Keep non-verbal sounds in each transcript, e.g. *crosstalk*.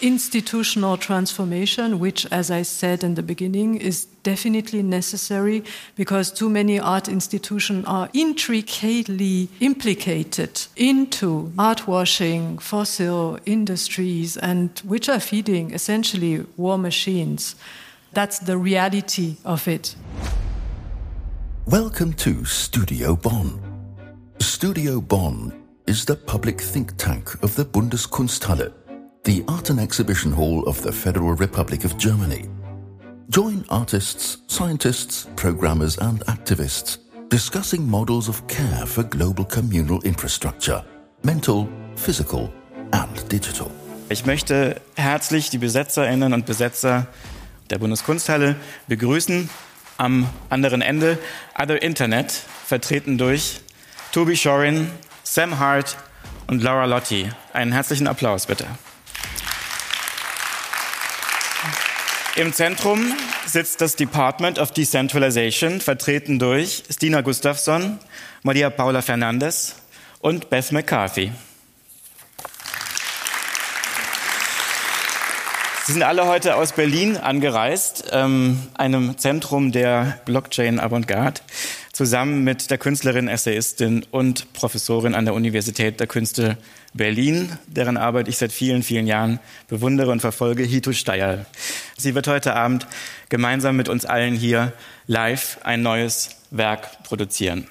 institutional transformation, which, as I said in the beginning, is definitely necessary because too many art institutions are intricately implicated into art washing, fossil industries, and which are feeding essentially war machines. That's the reality of it. Welcome to Studio Bonn. Studio Bonn is the public think tank of the Bundeskunsthalle the Art and Exhibition Hall of the Federal Republic of Germany. Join artists, scientists, programmers, and activists discussing models of care for global communal infrastructure, mental, physical, and digital. Ich möchte herzlich die Besetzerinnen und Besetzer der Bundeskunsthalle begrüßen. Am anderen Ende Other Internet, vertreten durch Toby Shorin, Sam Hart und Laura Lotti. Einen herzlichen Applaus bitte. Im Zentrum sitzt das Department of Decentralization, vertreten durch Stina Gustafsson, Maria Paula Fernandez und Beth McCarthy. Sie sind alle heute aus Berlin angereist, ähm, einem Zentrum der Blockchain Avantgarde, zusammen mit der Künstlerin, Essayistin und Professorin an der Universität der Künste Berlin, deren Arbeit ich seit vielen, vielen Jahren bewundere und verfolge, Hito Steyer. Sie wird heute Abend gemeinsam mit uns allen hier live ein neues Werk produzieren.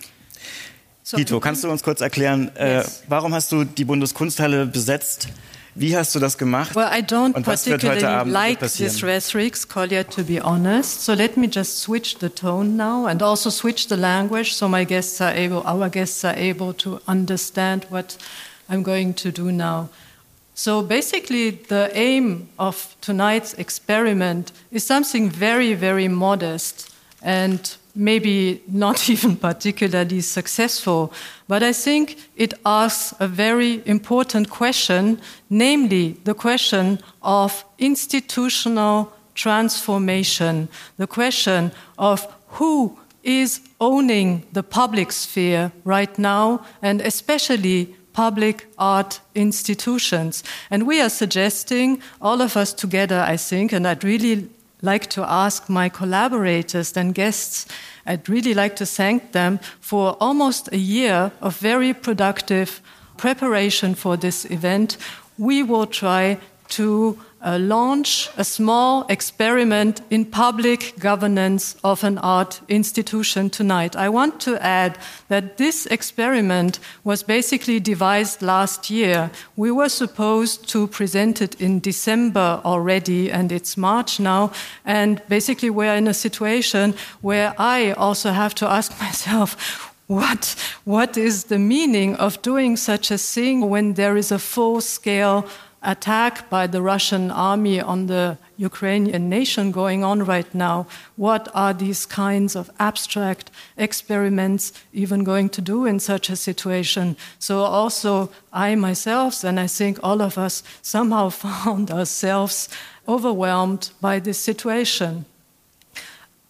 So, Hito, kannst du uns kurz erklären, äh, yes. äh, warum hast du die Bundeskunsthalle besetzt? Wie hast du das gemacht? Well, I don't und was particularly wird heute Abend like passieren? this rhetoric, Kolja, to be honest. So let me just switch the tone now and also switch the language so my guests are able, our guests are able to understand what I'm going to do now. So basically, the aim of tonight's experiment is something very, very modest and maybe not *laughs* even particularly successful. But I think it asks a very important question, namely the question of institutional transformation, the question of who is owning the public sphere right now, and especially public art institutions. And we are suggesting, all of us together, I think, and I'd really like to ask my collaborators and guests, I'd really like to thank them for almost a year of very productive preparation for this event. We will try to uh, launch a small experiment in public governance of an art institution tonight. I want to add that this experiment was basically devised last year. We were supposed to present it in December already, and it's March now. And basically, we're in a situation where I also have to ask *laughs* myself, what, what is the meaning of doing such a thing when there is a full scale attack by the Russian army on the Ukrainian nation going on right now. What are these kinds of abstract experiments even going to do in such a situation? So, also, I myself, and I think all of us, somehow *laughs* found ourselves overwhelmed by this situation.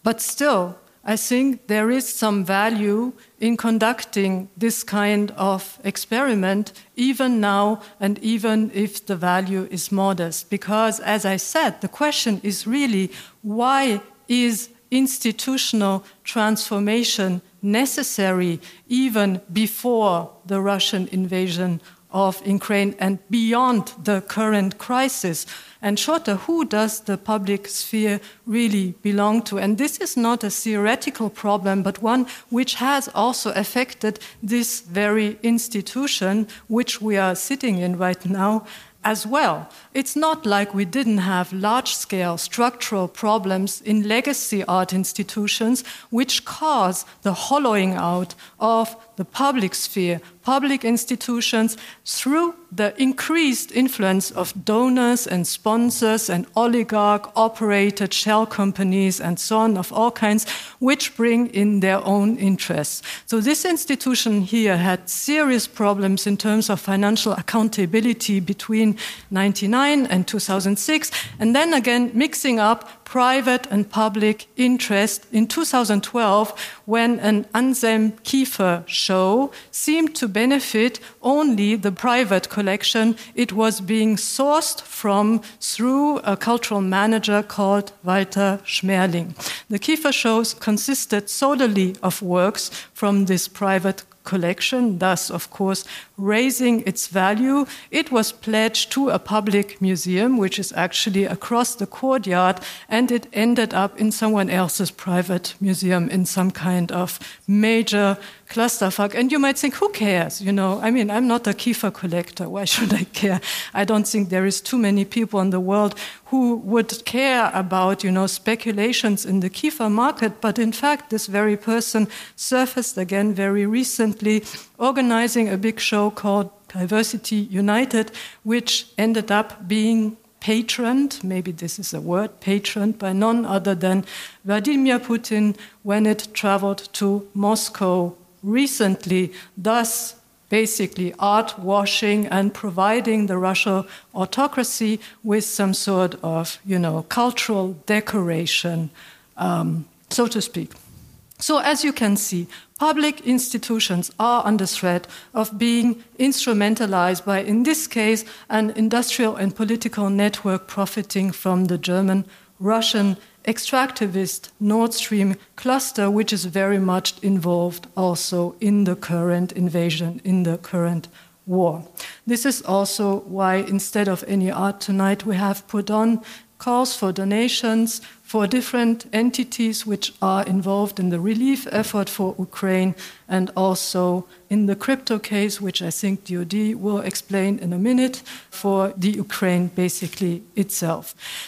But still, I think there is some value in conducting this kind of experiment, even now, and even if the value is modest. Because, as I said, the question is really why is institutional transformation necessary even before the Russian invasion of Ukraine and beyond the current crisis? And shorter, uh, who does the public sphere really belong to? And this is not a theoretical problem, but one which has also affected this very institution which we are sitting in right now as well. It's not like we didn't have large scale structural problems in legacy art institutions which cause the hollowing out of the public sphere, public institutions, through the increased influence of donors and sponsors and oligarch operated shell companies and so on of all kinds, which bring in their own interests. So, this institution here had serious problems in terms of financial accountability between 99 and 2006, and then again mixing up private and public interest in 2012 when an Anselm Kiefer show seemed to benefit only the private collection it was being sourced from through a cultural manager called Walter Smerling. The Kiefer shows consisted solely of works from this private collection, thus, of course, raising its value. It was pledged to a public museum, which is actually across the courtyard, and it ended up in someone else's private museum in some kind of major clusterfuck. And you might think, who cares? You know, I mean, I'm not a Kiefer collector. Why should I care? I don't think there is too many people in the world who would care about, you know, speculations in the Kiefer market. But in fact, this very person surfaced again very recently, organizing a big show called Diversity United, which ended up being patroned, maybe this is a word, patroned by none other than Vladimir Putin when it traveled to Moscow recently, thus basically art washing and providing the Russian autocracy with some sort of, you know, cultural decoration, um, so to speak. So, as you can see, public institutions are under threat of being instrumentalized by, in this case, an industrial and political network profiting from the German Russian extractivist Nord Stream cluster, which is very much involved also in the current invasion, in the current war. This is also why, instead of any art tonight, we have put on calls for donations for different entities which are involved in the relief effort for Ukraine and also in the crypto case, which I think DoD will explain in a minute, for the Ukraine basically itself.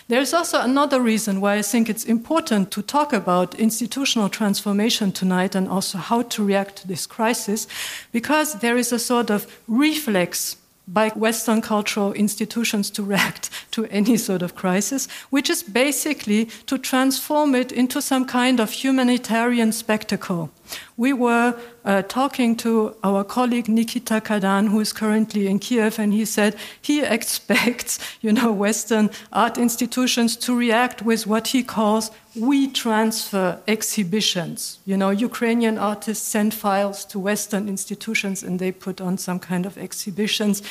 There's also another reason why I think it's important to talk about institutional transformation tonight and also how to react to this crisis, because there is a sort of reflex by Western cultural institutions to react *laughs* to any sort of crisis, which is basically to transform it into some kind of humanitarian spectacle. We were uh, talking to our colleague Nikita Kadan, who is currently in Kiev, and he said he *laughs* expects, you know, Western art institutions to react with what he calls WeTransfer exhibitions. You know, Ukrainian artists send files to Western institutions and they put on some kind of exhibitions,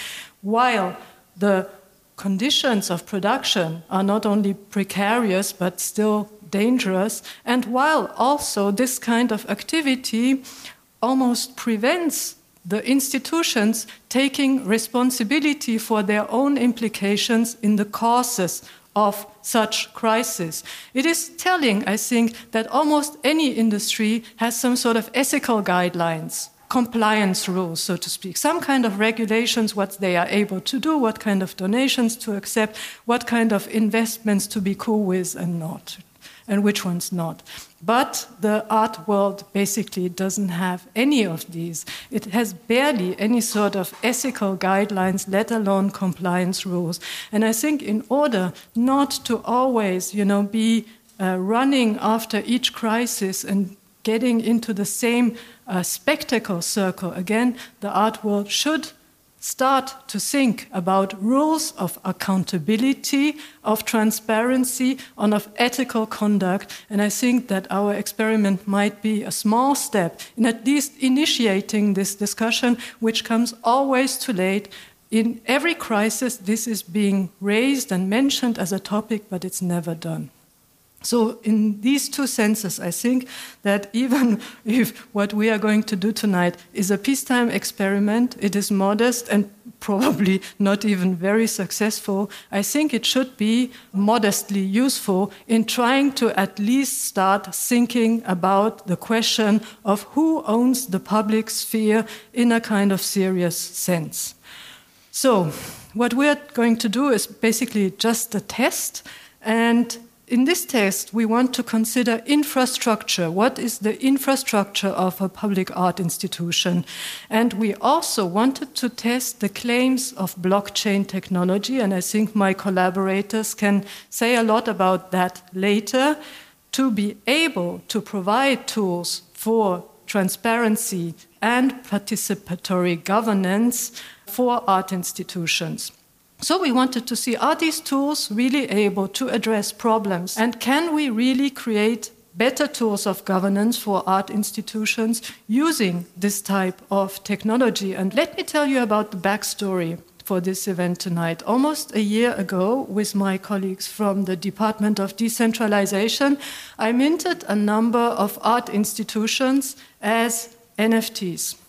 while the conditions of production are not only precarious but still dangerous, and while also this kind of activity almost prevents the institutions taking responsibility for their own implications in the causes of such crisis. It is telling, I think, that almost any industry has some sort of ethical guidelines, compliance rules, so to speak, some kind of regulations, what they are able to do, what kind of donations to accept, what kind of investments to be cool with and not and which ones not. But the art world basically doesn't have any of these. It has barely any sort of ethical guidelines, let alone compliance rules. And I think in order not to always, you know, be uh, running after each crisis and getting into the same uh, spectacle circle again, the art world should start to think about rules of accountability, of transparency, and of ethical conduct. And I think that our experiment might be a small step in at least initiating this discussion, which comes always too late. In every crisis, this is being raised and mentioned as a topic, but it's never done. So, in these two senses, I think that even *laughs* if what we are going to do tonight is a peacetime experiment, it is modest and *laughs* probably not even very successful, I think it should be modestly useful in trying to at least start thinking about the question of who owns the public sphere in a kind of serious sense. So, what we're going to do is basically just a test and in this test, we want to consider infrastructure. What is the infrastructure of a public art institution? And we also wanted to test the claims of blockchain technology, and I think my collaborators can say a lot about that later, to be able to provide tools for transparency and participatory governance for art institutions. So we wanted to see are these tools really able to address problems? And can we really create better tools of governance for art institutions using this type of technology? And let me tell you about the backstory for this event tonight. Almost a year ago, with my colleagues from the Department of Decentralization, I minted a number of art institutions as NFTs.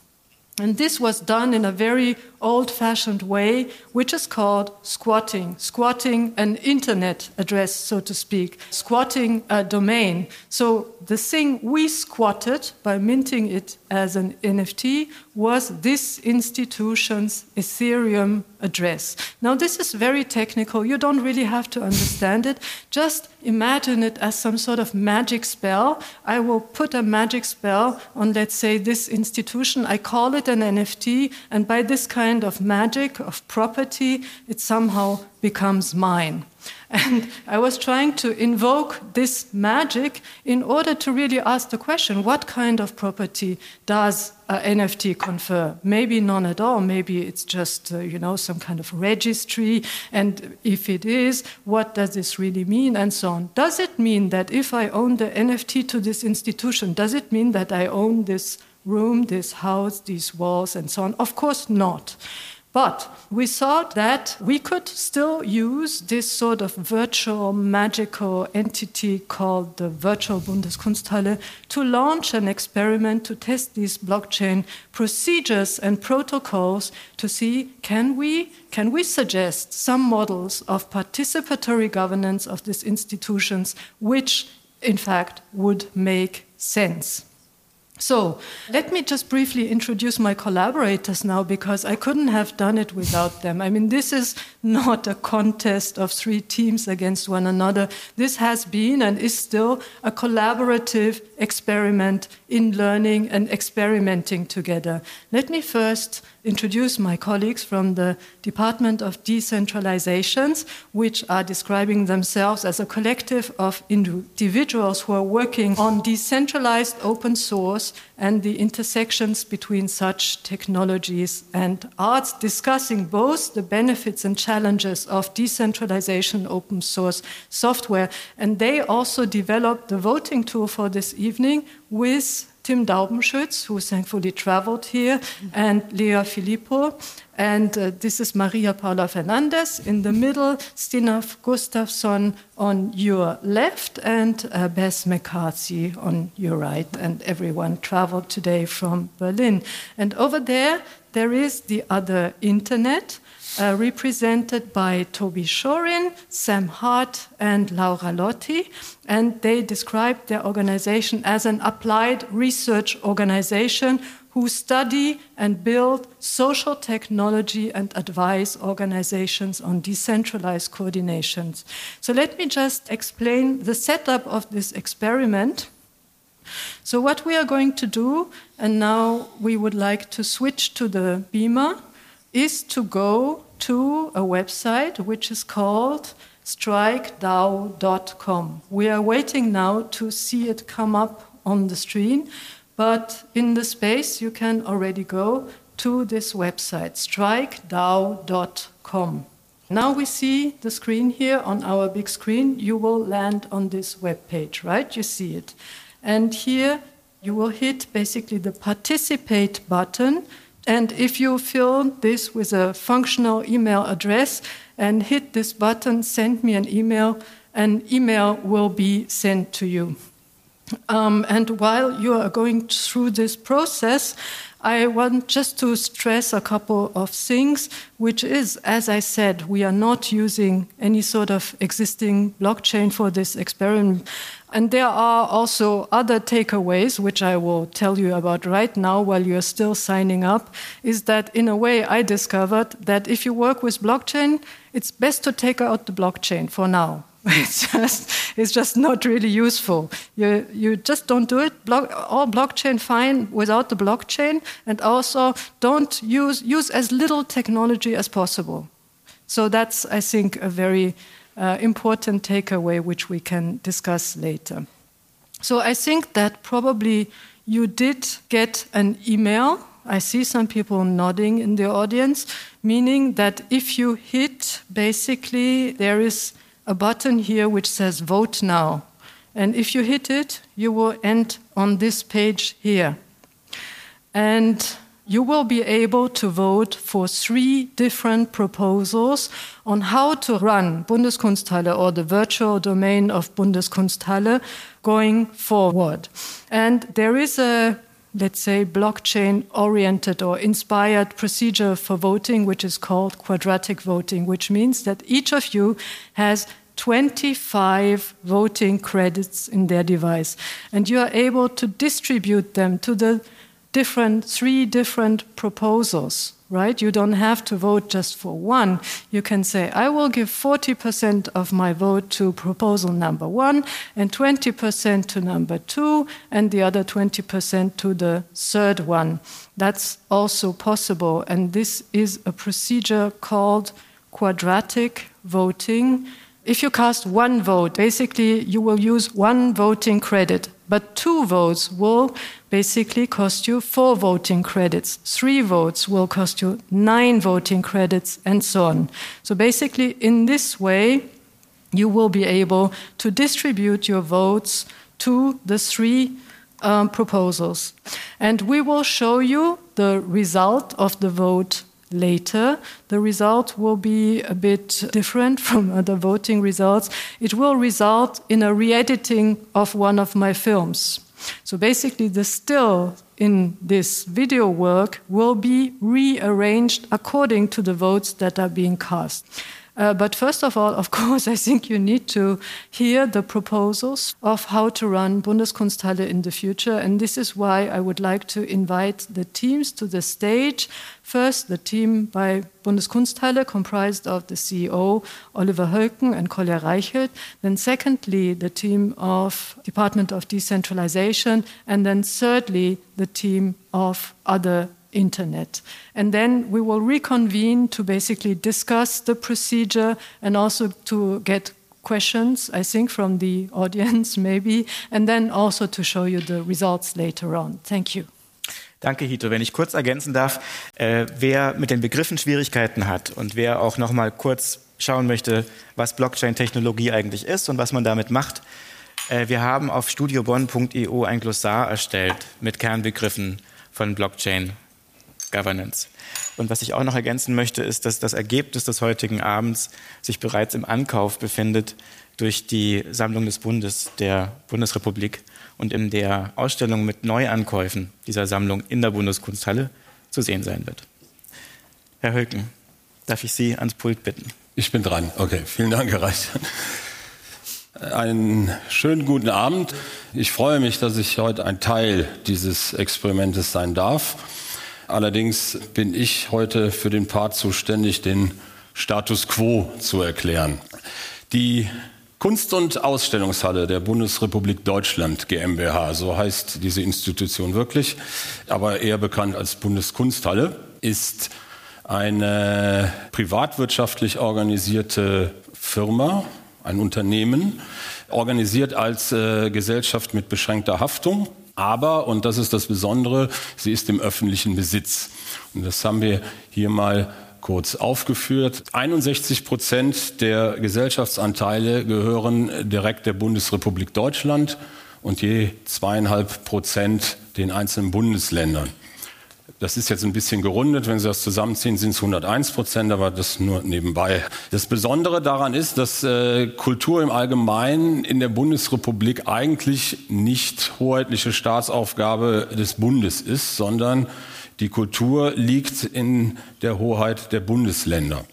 And this was done in a very old fashioned way, which is called squatting. Squatting an internet address, so to speak, squatting a domain. So the thing we squatted by minting it as an NFT was this institution's Ethereum address. Now, this is very technical. You don't really have to understand it. Just imagine it as some sort of magic spell. I will put a magic spell on, let's say, this institution. I call it an NFT, and by this kind of magic, of property, it somehow becomes mine. And I was trying to invoke this magic in order to really ask the question what kind of property does an NFT confer? Maybe none at all. Maybe it's just, uh, you know, some kind of registry. And if it is, what does this really mean? And so on. Does it mean that if I own the NFT to this institution, does it mean that I own this room, this house, these walls, and so on? Of course not. But we thought that we could still use this sort of virtual magical entity called the virtual Bundeskunsthalle to launch an experiment to test these blockchain procedures and protocols to see can we can we suggest some models of participatory governance of these institutions which in fact would make sense. So, let me just briefly introduce my collaborators now because I couldn't have done it without them. I mean, this is not a contest of three teams against one another. This has been and is still a collaborative experiment in learning and experimenting together. Let me first introduce my colleagues from the Department of Decentralizations, which are describing themselves as a collective of individuals who are working on decentralized open source and the intersections between such technologies and arts, discussing both the benefits and challenges of decentralization open source software. And they also developed the voting tool for this evening with Tim Daubenschütz, who thankfully traveled here, and Lea Filippo. And uh, this is Maria Paula Fernandez in the middle, Stina Gustafsson on your left, and uh, Beth McCarthy on your right. And everyone traveled today from Berlin. And over there, there is the other internet uh, represented by Toby Shorin, Sam Hart, and Laura Lotti. And they described their organization as an applied research organization who study and build social technology and advise organizations on decentralized coordinations. So let me just explain the setup of this experiment. So, what we are going to do, and now we would like to switch to the beamer, is to go to a website which is called strikedao.com. We are waiting now to see it come up on the screen, but in the space you can already go to this website, strikedao.com. Now we see the screen here on our big screen. You will land on this web page, right? You see it. And here you will hit basically the participate button and if you fill this with a functional email address and hit this button, send me an email, an email will be sent to you. Um, and while you are going through this process, I want just to stress a couple of things, which is, as I said, we are not using any sort of existing blockchain for this experiment. And there are also other takeaways, which I will tell you about right now while you're still signing up. Is that in a way, I discovered that if you work with blockchain, it's best to take out the blockchain for now. *laughs* It's just, it's just not really useful. You, you just don't do it. Block, all blockchain fine without the blockchain, and also don't use, use as little technology as possible. So that's, I think, a very uh, important takeaway which we can discuss later. So I think that probably you did get an email I see some people nodding in the audience, meaning that if you hit, basically, there is a button here which says vote now. And if you hit it, you will end on this page here. And you will be able to vote for three different proposals on how to run Bundeskunsthalle or the virtual domain of Bundeskunsthalle going forward. And there is a let's say, blockchain oriented or inspired procedure for voting, which is called quadratic voting, which means that each of you has 25 voting credits in their device. And you are able to distribute them to the different, three different proposals, right? You don't have to vote just for one. You can say, I will give 40% of my vote to proposal number one, and 20% to number two, and the other 20% to the third one. That's also possible. And this is a procedure called quadratic voting. If you cast one vote, basically you will use one voting credit, but two votes will basically cost you four voting credits. Three votes will cost you nine voting credits, and so on. So basically, in this way, you will be able to distribute your votes to the three um, proposals. And we will show you the result of the vote later. The result will be a bit different *laughs* from other voting results. It will result in a re editing of one of my films. So basically, the still in this video work will be rearranged according to the votes that are being cast. Uh, but first of all, of *laughs* course, I think you need to hear the proposals of how to run Bundeskunsthalle in the future. And this is why I would like to invite the teams to the stage. First, the team by Bundeskunsthalle, comprised of the CEO Oliver Hölken and Kolja Reichelt. Then, secondly, the team of Department of Decentralization. And then, thirdly, the team of other internet. And then we will reconvene to basically discuss the procedure and also to get questions, I think, from the *laughs* audience, maybe, and then also to show you the results later on. Thank you. Danke, Hito. Wenn ich kurz ergänzen darf, äh, wer mit den Begriffen Schwierigkeiten hat und wer auch noch mal kurz schauen möchte, was Blockchain-Technologie eigentlich ist und was man damit macht, äh, wir haben auf studiobonn.eu ein Glossar erstellt mit Kernbegriffen von Blockchain Governance. Und was ich auch noch ergänzen möchte, ist, dass das Ergebnis des heutigen Abends sich bereits im Ankauf befindet durch die Sammlung des Bundes der Bundesrepublik und in der Ausstellung mit Neuankäufen dieser Sammlung in der Bundeskunsthalle zu sehen sein wird. Herr Hölken, darf ich Sie ans Pult bitten? Ich bin dran. Okay, vielen Dank, Herr Reich. Einen schönen guten Abend. Ich freue mich, dass ich heute ein Teil dieses Experimentes sein darf. Allerdings bin ich heute für den Part zuständig, den Status quo zu erklären. Die Kunst- und Ausstellungshalle der Bundesrepublik Deutschland GmbH, so heißt diese Institution wirklich, aber eher bekannt als Bundeskunsthalle, ist eine privatwirtschaftlich organisierte Firma, ein Unternehmen, organisiert als äh, Gesellschaft mit beschränkter Haftung aber, und das ist das Besondere, sie ist im öffentlichen Besitz. Und das haben wir hier mal kurz aufgeführt. 61 Prozent der Gesellschaftsanteile gehören direkt der Bundesrepublik Deutschland und je zweieinhalb Prozent den einzelnen Bundesländern. Das ist jetzt ein bisschen gerundet. Wenn Sie das zusammenziehen, sind es 101 Prozent, aber das nur nebenbei. Das Besondere daran ist, dass äh, Kultur im Allgemeinen in der Bundesrepublik eigentlich nicht hoheitliche Staatsaufgabe des Bundes ist, sondern die Kultur liegt in der Hoheit der Bundesländer.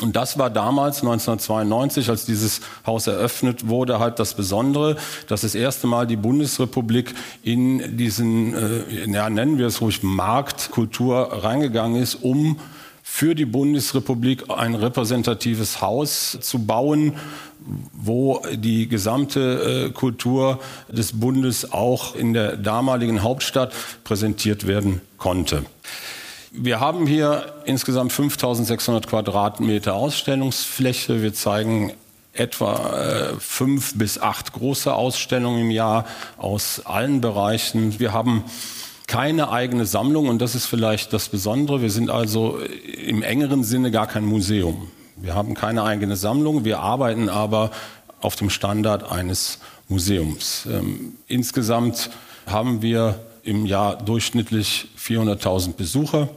Und das war damals 1992, als dieses Haus eröffnet wurde, halt das Besondere, dass das erste Mal die Bundesrepublik in diesen, äh, ja, nennen wir es ruhig, Marktkultur reingegangen ist, um für die Bundesrepublik ein repräsentatives Haus zu bauen, wo die gesamte äh, Kultur des Bundes auch in der damaligen Hauptstadt präsentiert werden konnte. Wir haben hier insgesamt 5600 Quadratmeter Ausstellungsfläche. Wir zeigen etwa äh, fünf bis acht große Ausstellungen im Jahr aus allen Bereichen. Wir haben keine eigene Sammlung und das ist vielleicht das Besondere. Wir sind also im engeren Sinne gar kein Museum. Wir haben keine eigene Sammlung, wir arbeiten aber auf dem Standard eines Museums. Ähm, insgesamt haben wir im Jahr durchschnittlich 400.000 Besucher.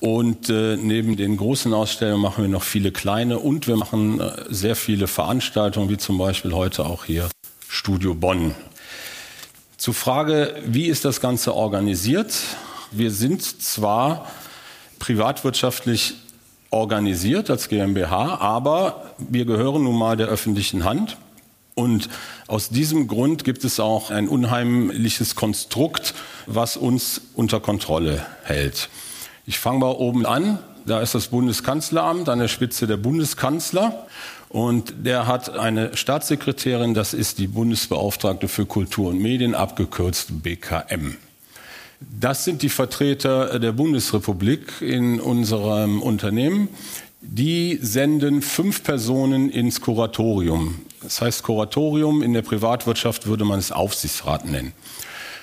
Und äh, neben den großen Ausstellungen machen wir noch viele kleine und wir machen äh, sehr viele Veranstaltungen, wie zum Beispiel heute auch hier Studio Bonn. Zur Frage, wie ist das Ganze organisiert? Wir sind zwar privatwirtschaftlich organisiert als GmbH, aber wir gehören nun mal der öffentlichen Hand. Und aus diesem Grund gibt es auch ein unheimliches Konstrukt, was uns unter Kontrolle hält. Ich fange mal oben an. Da ist das Bundeskanzleramt an der Spitze der Bundeskanzler. Und der hat eine Staatssekretärin, das ist die Bundesbeauftragte für Kultur und Medien, abgekürzt BKM. Das sind die Vertreter der Bundesrepublik in unserem Unternehmen. Die senden fünf Personen ins Kuratorium. Das heißt, Kuratorium in der Privatwirtschaft würde man es Aufsichtsrat nennen.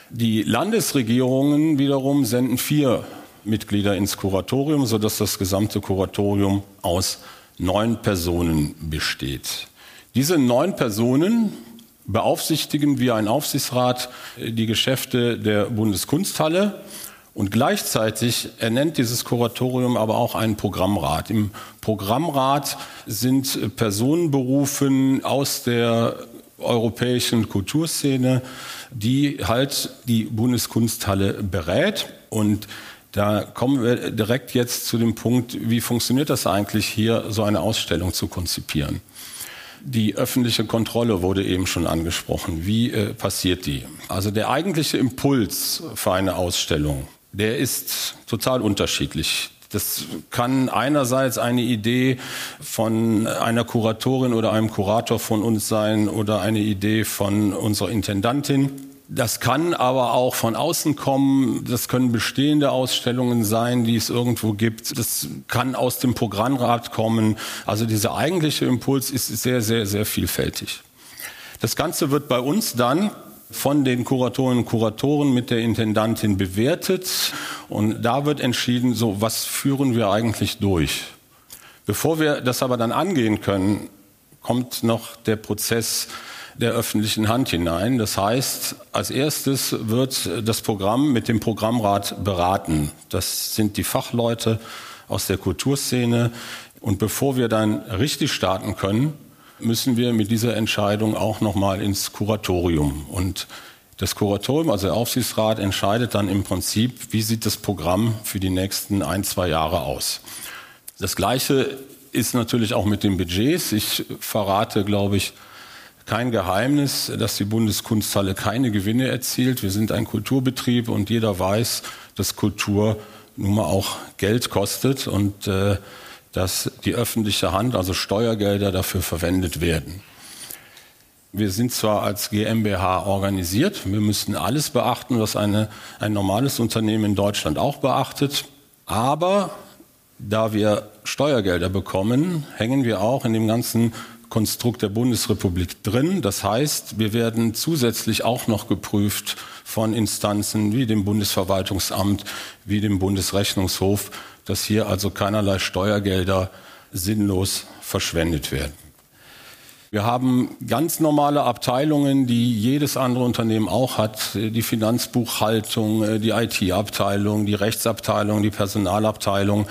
Die Landesregierungen wiederum senden vier Mitglieder ins Kuratorium, sodass das gesamte Kuratorium aus neun Personen besteht. Diese neun Personen beaufsichtigen wie ein Aufsichtsrat die Geschäfte der Bundeskunsthalle und gleichzeitig ernennt dieses Kuratorium aber auch einen Programmrat. Im Programmrat sind Personen berufen aus der europäischen Kulturszene, die halt die Bundeskunsthalle berät. Und da kommen wir direkt jetzt zu dem Punkt, wie funktioniert das eigentlich hier, so eine Ausstellung zu konzipieren? Die öffentliche Kontrolle wurde eben schon angesprochen. Wie äh, passiert die? Also der eigentliche Impuls für eine Ausstellung der ist total unterschiedlich. Das kann einerseits eine Idee von einer Kuratorin oder einem Kurator von uns sein oder eine Idee von unserer Intendantin. Das kann aber auch von außen kommen. Das können bestehende Ausstellungen sein, die es irgendwo gibt. Das kann aus dem Programmrat kommen. Also dieser eigentliche Impuls ist sehr, sehr, sehr vielfältig. Das Ganze wird bei uns dann von den Kuratorinnen und Kuratoren mit der Intendantin bewertet und da wird entschieden, so was führen wir eigentlich durch. Bevor wir das aber dann angehen können, kommt noch der Prozess der öffentlichen Hand hinein. Das heißt, als erstes wird das Programm mit dem Programmrat beraten. Das sind die Fachleute aus der Kulturszene. Und bevor wir dann richtig starten können, müssen wir mit dieser Entscheidung auch noch mal ins Kuratorium. Und das Kuratorium, also der Aufsichtsrat, entscheidet dann im Prinzip, wie sieht das Programm für die nächsten ein, zwei Jahre aus. Das Gleiche ist natürlich auch mit den Budgets. Ich verrate, glaube ich, kein Geheimnis, dass die Bundeskunsthalle keine Gewinne erzielt. Wir sind ein Kulturbetrieb und jeder weiß, dass Kultur nun mal auch Geld kostet. Und äh, dass die öffentliche Hand, also Steuergelder dafür verwendet werden. Wir sind zwar als GmbH organisiert, wir müssen alles beachten, was eine, ein normales Unternehmen in Deutschland auch beachtet, aber da wir Steuergelder bekommen, hängen wir auch in dem ganzen Konstrukt der Bundesrepublik drin. Das heißt, wir werden zusätzlich auch noch geprüft von Instanzen wie dem Bundesverwaltungsamt, wie dem Bundesrechnungshof, dass hier also keinerlei Steuergelder sinnlos verschwendet werden. Wir haben ganz normale Abteilungen, die jedes andere Unternehmen auch hat. Die Finanzbuchhaltung, die IT-Abteilung, die Rechtsabteilung, die Personalabteilung.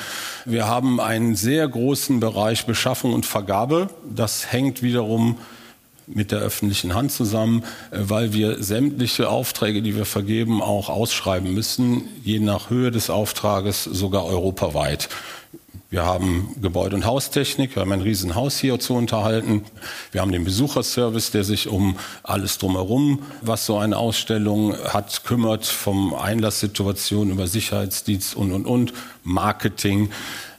Wir haben einen sehr großen Bereich Beschaffung und Vergabe. Das hängt wiederum mit der öffentlichen Hand zusammen, weil wir sämtliche Aufträge, die wir vergeben, auch ausschreiben müssen, je nach Höhe des Auftrages sogar europaweit. Wir haben Gebäude- und Haustechnik, wir haben ein Riesenhaus hier zu unterhalten. Wir haben den Besucherservice, der sich um alles drumherum, was so eine Ausstellung hat, kümmert, vom Einlasssituation über Sicherheitsdienst und, und, und, Marketing.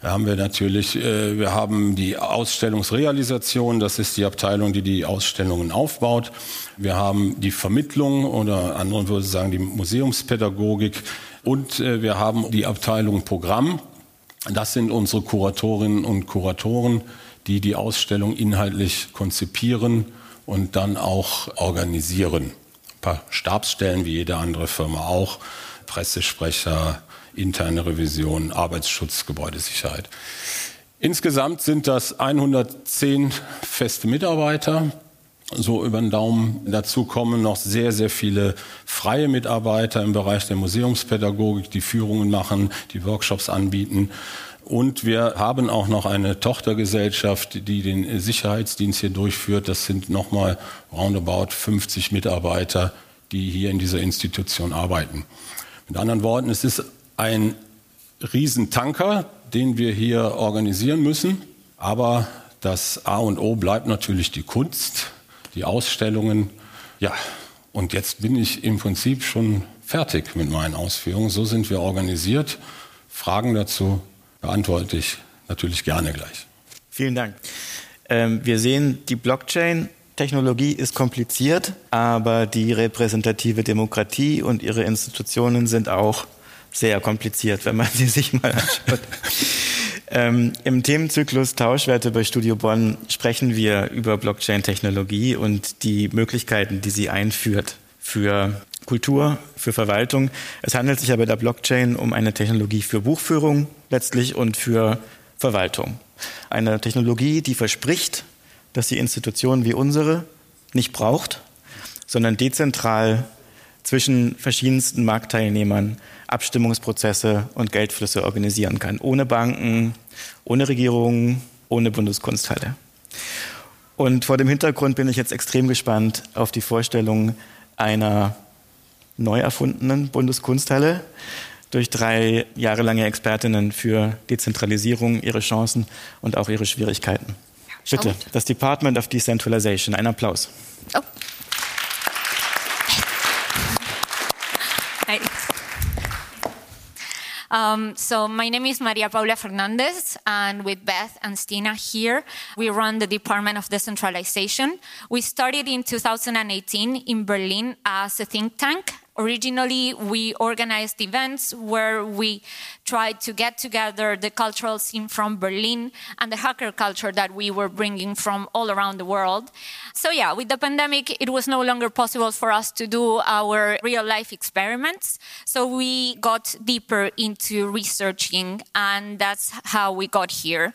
Da haben wir natürlich, äh, wir haben die Ausstellungsrealisation, das ist die Abteilung, die die Ausstellungen aufbaut. Wir haben die Vermittlung oder anderen würde sagen die Museumspädagogik und äh, wir haben die Abteilung Programm. Das sind unsere Kuratorinnen und Kuratoren, die die Ausstellung inhaltlich konzipieren und dann auch organisieren. paar Stabsstellen wie jede andere Firma auch, Pressesprecher, interne Revision, Arbeitsschutz, Gebäudesicherheit. Insgesamt sind das 110 feste Mitarbeiter, so über den Daumen. Dazu kommen noch sehr, sehr viele freie Mitarbeiter im Bereich der Museumspädagogik, die Führungen machen, die Workshops anbieten. Und wir haben auch noch eine Tochtergesellschaft, die den Sicherheitsdienst hier durchführt. Das sind nochmal roundabout 50 Mitarbeiter, die hier in dieser Institution arbeiten. Mit anderen Worten, es ist ein Riesentanker, den wir hier organisieren müssen. Aber das A und O bleibt natürlich die Kunst, die Ausstellungen. Ja, und jetzt bin ich im Prinzip schon fertig mit meinen Ausführungen. So sind wir organisiert. Fragen dazu beantworte ich natürlich gerne gleich. Vielen Dank. Ähm, wir sehen, die Blockchain-Technologie ist kompliziert, aber die repräsentative Demokratie und ihre Institutionen sind auch sehr kompliziert, wenn man sie sich mal anschaut. *laughs* ähm, Im Themenzyklus Tauschwerte bei Studio Bonn sprechen wir über Blockchain-Technologie und die Möglichkeiten, die sie einführt für Kultur, für Verwaltung. Es handelt sich aber bei der Blockchain um eine Technologie für Buchführung letztlich und für Verwaltung. Eine Technologie, die verspricht, dass sie Institutionen wie unsere nicht braucht, sondern dezentral zwischen verschiedensten Marktteilnehmern Abstimmungsprozesse und Geldflüsse organisieren kann. Ohne Banken, ohne Regierungen, ohne Bundeskunsthalle. Und vor dem Hintergrund bin ich jetzt extrem gespannt auf die Vorstellung einer neu erfundenen Bundeskunsthalle durch drei jahrelange Expertinnen für Dezentralisierung, ihre Chancen und auch ihre Schwierigkeiten. Bitte, das Department of Decentralization. Ein Applaus. Oh. Um, so my name is Maria Paula Fernandez, and with Beth and Stina here, we run the Department of Decentralization. We started in 2018 in Berlin as a think tank Originally, we organized events where we tried to get together the cultural scene from Berlin and the hacker culture that we were bringing from all around the world. So, yeah, with the pandemic, it was no longer possible for us to do our real life experiments. So, we got deeper into researching, and that's how we got here.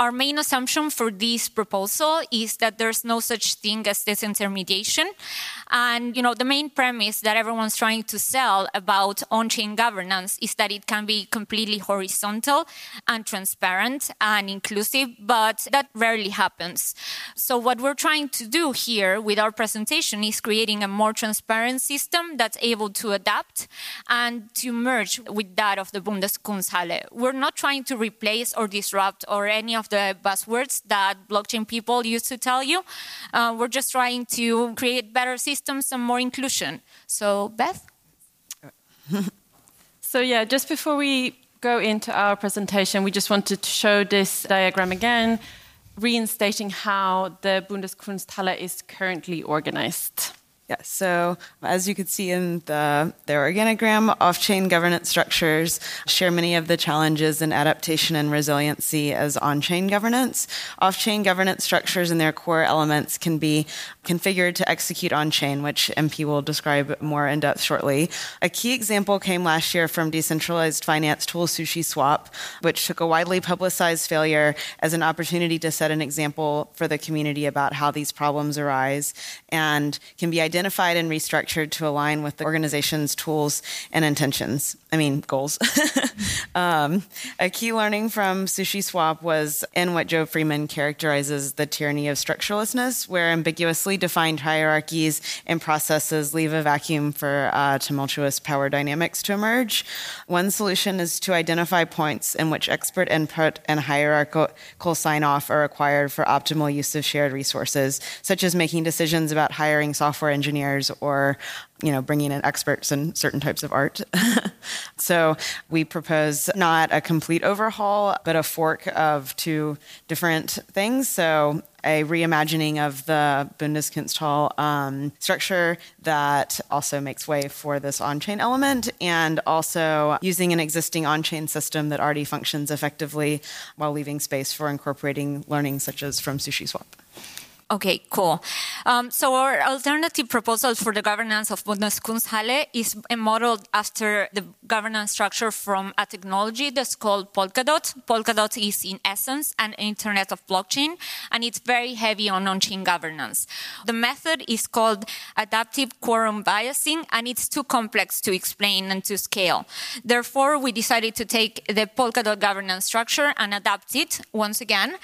Our main assumption for this proposal is that there's no such thing as disintermediation. And, you know, the main premise that everyone's trying to sell about on-chain governance is that it can be completely horizontal and transparent and inclusive, but that rarely happens. So what we're trying to do here with our presentation is creating a more transparent system that's able to adapt and to merge with that of the Bundeskunsthalle. We're not trying to replace or disrupt or any of the buzzwords that blockchain people used to tell you. Uh, we're just trying to create better systems and more inclusion. So, Beth? *laughs* so, yeah, just before we go into our presentation, we just wanted to show this diagram again, reinstating how the Bundeskunsthalle is currently organized. Yeah, so as you can see in the, the organogram, off chain governance structures share many of the challenges in adaptation and resiliency as on chain governance. Off chain governance structures and their core elements can be configured to execute on chain, which MP will describe more in depth shortly. A key example came last year from decentralized finance tool Sushi Swap, which took a widely publicized failure as an opportunity to set an example for the community about how these problems arise and can be identified identified and restructured to align with the organization's tools and intentions. I mean, goals. *laughs* um, a key learning from Sushi Swap was in what Jo Freeman characterizes the tyranny of structurelessness, where ambiguously defined hierarchies and processes leave a vacuum for uh, tumultuous power dynamics to emerge. One solution is to identify points in which expert input and hierarchical sign off are required for optimal use of shared resources, such as making decisions about hiring software engineers engineers or you know bringing in experts in certain types of art *laughs* so we propose not a complete overhaul but a fork of two different things so a reimagining of the Bundeskunsthalle um, structure that also makes way for this on-chain element, and also using an existing on-chain system that already functions effectively while leaving space for incorporating learning such as from Sushi Swap. Okay, cool. Um, so our alternative proposal for the governance of Bundeskunsthalle is modeled after the governance structure from a technology that's called Polkadot. Polkadot is in essence an internet of blockchain, and it's very heavy on on-chain governance. The method is called adaptive quorum biasing, and it's too complex to explain and to scale. Therefore, we decided to take the Polkadot governance structure and adapt it once again,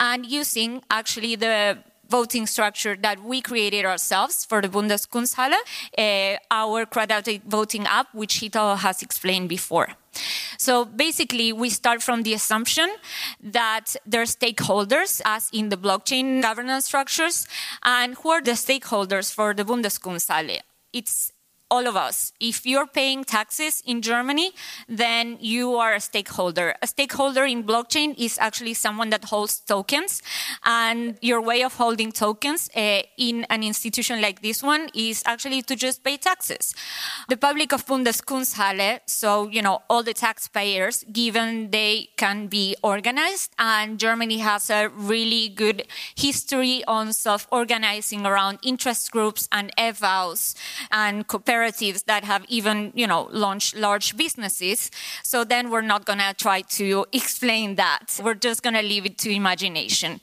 and using actually the voting structure that we created ourselves for the Bundeskunsthalle, uh, our quadratic voting app, which Hito has explained before. So basically, we start from the assumption that there are stakeholders, as in the blockchain governance structures, and who are the stakeholders for the Bundeskunsthalle? It's all of us. If you're paying taxes in Germany, then you are a stakeholder. A stakeholder in blockchain is actually someone that holds tokens, and your way of holding tokens uh, in an institution like this one is actually to just pay taxes. The public of Bundeskunsthalle, so you know all the taxpayers, given they can be organized, and Germany has a really good history on self-organizing around interest groups and EVAs and cooperation cooperatives that have even, you know, launched large businesses. So then we're not going to try to explain that. We're just going to leave it to imagination.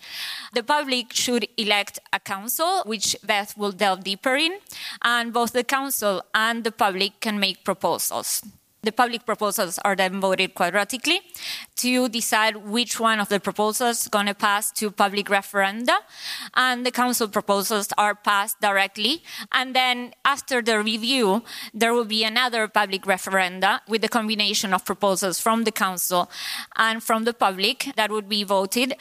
The public should elect a council, which Beth will delve deeper in, and both the council and the public can make proposals. The public proposals are then voted quadratically to decide which one of the proposals is going to pass to public referenda. And the council proposals are passed directly. And then after the review, there will be another public referenda with the combination of proposals from the council and from the public that would be voted.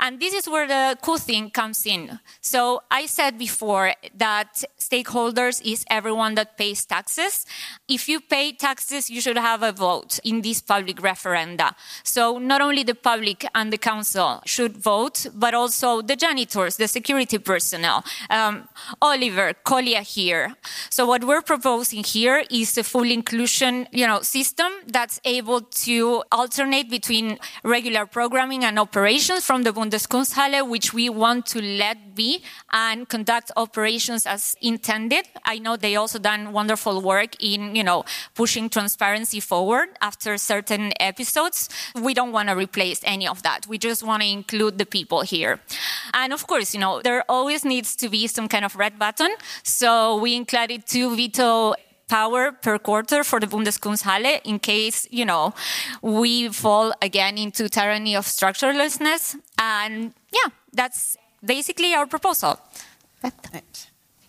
And this is where the cool thing comes in. So I said before that stakeholders is everyone that pays taxes. If you pay taxes, you should have a vote in this public referenda. So not only the public and the council should vote, but also the janitors, the security personnel, um, Oliver, Colia here. So what we're proposing here is a full inclusion, you know, system that's able to alternate between regular programming and operations from the Bundeskunsthalle, which we want to let be and conduct operations as intended. I know they also done wonderful work in, you know, pushing transparency forward after certain episodes. We don't want to replace any of that. We just want to include the people here. And of course, you know, there always needs to be some kind of red button. So we included two veto power per quarter for the Bundeskunsthalle in case, you know, we fall again into tyranny of structurelessness. And yeah, that's basically our proposal. Right.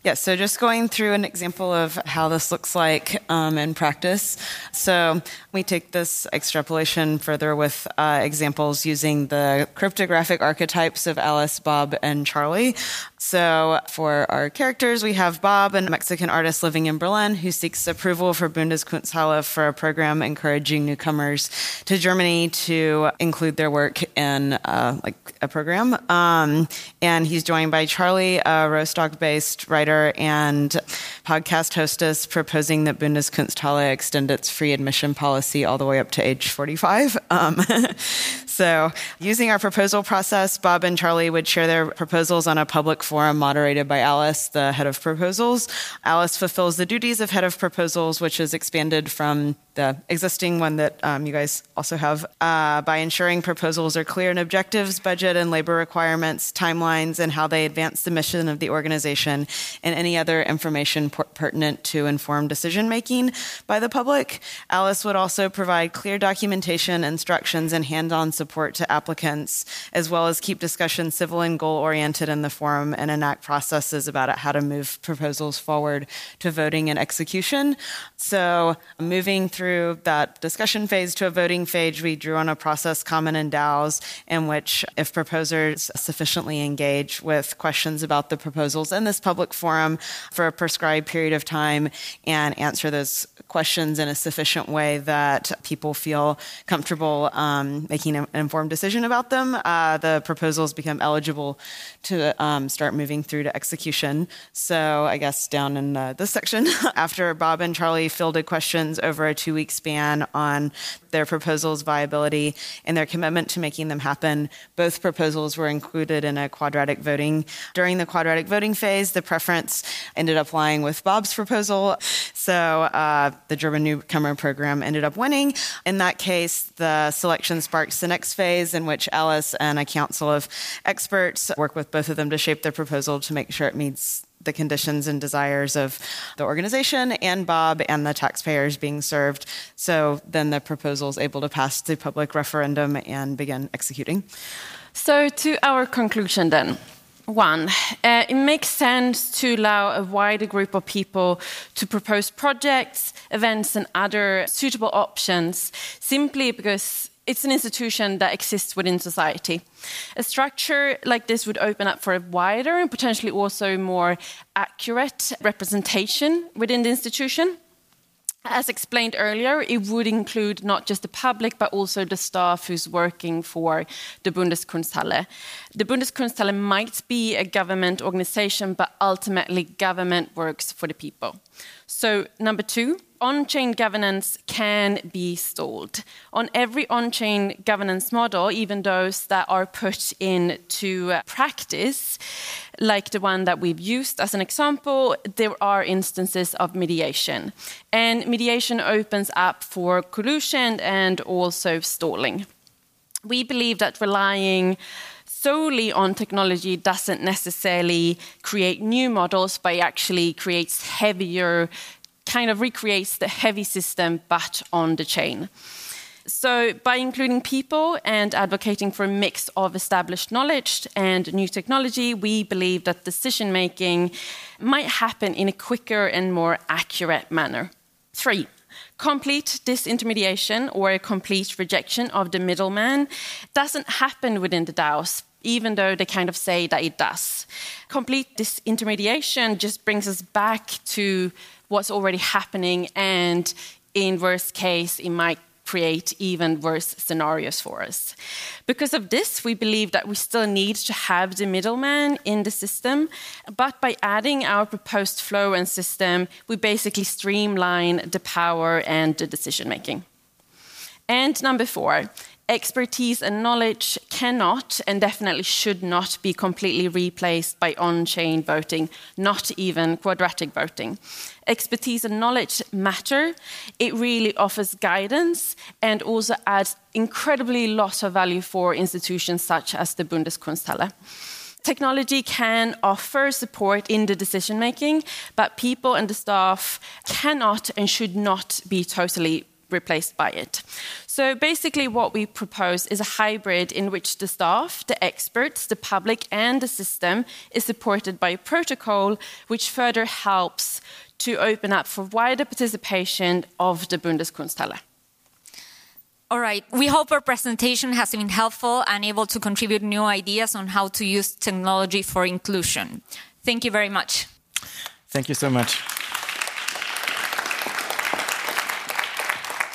Yeah, so just going through an example of how this looks like um, in practice. So we take this extrapolation further with uh, examples using the cryptographic archetypes of Alice, Bob, and Charlie. So for our characters, we have Bob, a Mexican artist living in Berlin who seeks approval for Bundeskunsthalle for a program encouraging newcomers to Germany to include their work in uh, like a program. Um, and he's joined by Charlie, a Rostock-based writer and podcast hostess, proposing that Bundeskunsthalle extend its free admission policy all the way up to age 45. Um, *laughs* so using our proposal process, Bob and Charlie would share their proposals on a public forum moderated by Alice, the head of proposals. Alice fulfills the duties of head of proposals, which is expanded from the existing one that um, you guys also have, uh, by ensuring proposals are clear in objectives, budget and labor requirements, timelines, and how they advance the mission of the organization, and any other information per- pertinent to informed decision making by the public. Alice would also provide clear documentation, instructions, and hand on support to applicants, as well as keep discussion civil and goal oriented in the forum and enact processes about how to move proposals forward to voting and execution. So, moving through that discussion phase to a voting phase, we drew on a process common in DAOs in which, if proposers sufficiently engage with questions about the proposals in this public forum, forum for a prescribed period of time and answer those questions in a sufficient way that people feel comfortable um, making an informed decision about them, uh, the proposals become eligible to um, start moving through to execution. So I guess down in this section, *laughs* after Bob and Charlie fielded questions over a two week span on their proposals' viability and their commitment to making them happen. Both proposals were included in a quadratic voting. During the quadratic voting phase, the preference ended up lying with Bob's proposal. So uh, the German newcomer program ended up winning. In that case, the selection sparks the next phase in which Alice and a council of experts work with both of them to shape the proposal to make sure it meets the conditions and desires of the organization and Bob and the taxpayers being served. So then the proposal is able to pass the public referendum and begin executing. So, to our conclusion then. One, uh, it makes sense to allow a wider group of people to propose projects, events, and other suitable options simply because it's an institution that exists within society. A structure like this would open up for a wider and potentially also more accurate representation within the institution. As explained earlier, it would include not just the public, but also the staff who's working for the Bundeskunsthalle. The Bundeskunsthalle might be a government organization, but ultimately, government works for the people. So, number two, on chain governance can be stalled. On every on chain governance model, even those that are put into uh, practice, like the one that we've used as an example, there are instances of mediation. And mediation opens up for collusion and also stalling. We believe that relying solely on technology doesn't necessarily create new models, but it actually creates heavier kind of recreates the heavy system but on the chain. So, by including people and advocating for a mix of established knowledge and new technology, we believe that decision making might happen in a quicker and more accurate manner. Three, complete disintermediation or a complete rejection of the middleman doesn't happen within the DAOs, even though they kind of say that it does. Complete disintermediation just brings us back to what's already happening, and in worst case, it might create even worse scenarios for us. Because of this, we believe that we still need to have the middleman in the system, but by adding our proposed flow and system, we basically streamline the power and the decision making. And number four, expertise and knowledge cannot and definitely should not be completely replaced by on chain voting, not even quadratic voting. Expertise and knowledge matter. It really offers guidance and also adds incredibly lot of value for institutions such as the Bundeskunsthalle. Technology can offer support in the decision making, but people and the staff cannot and should not be totally replaced by it. So basically, what we propose is a hybrid in which the staff, the experts, the public, and the system is supported by a protocol which further helps to open up for wider participation of the Bundeskunsthalle. All right. We hope our presentation has been helpful and able to contribute new ideas on how to use technology for inclusion. Thank you very much. Thank you so much.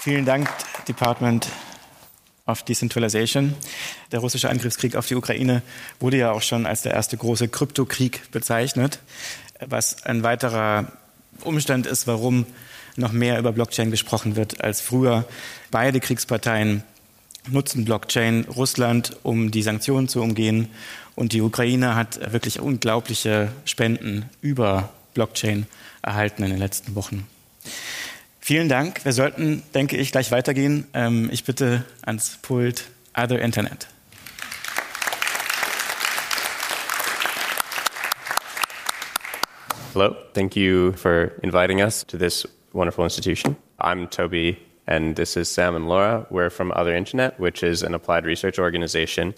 Vielen Dank, Department of Decentralization. Der russische Angriffskrieg auf die Ukraine wurde ja auch schon als der erste große Kryptokrieg bezeichnet, was ein weiterer Umstand ist, warum noch mehr über Blockchain gesprochen wird als früher. Beide Kriegsparteien nutzen Blockchain, Russland, um die Sanktionen zu umgehen. Und die Ukraine hat wirklich unglaubliche Spenden über Blockchain erhalten in den letzten Wochen. Vielen Dank. Wir sollten, denke ich, gleich weitergehen. Ähm, ich bitte ans Pult Other Internet. Hello, thank you for inviting us to this wonderful institution. I'm Toby, and this is Sam and Laura. We're from Other Internet, which is an applied research organization.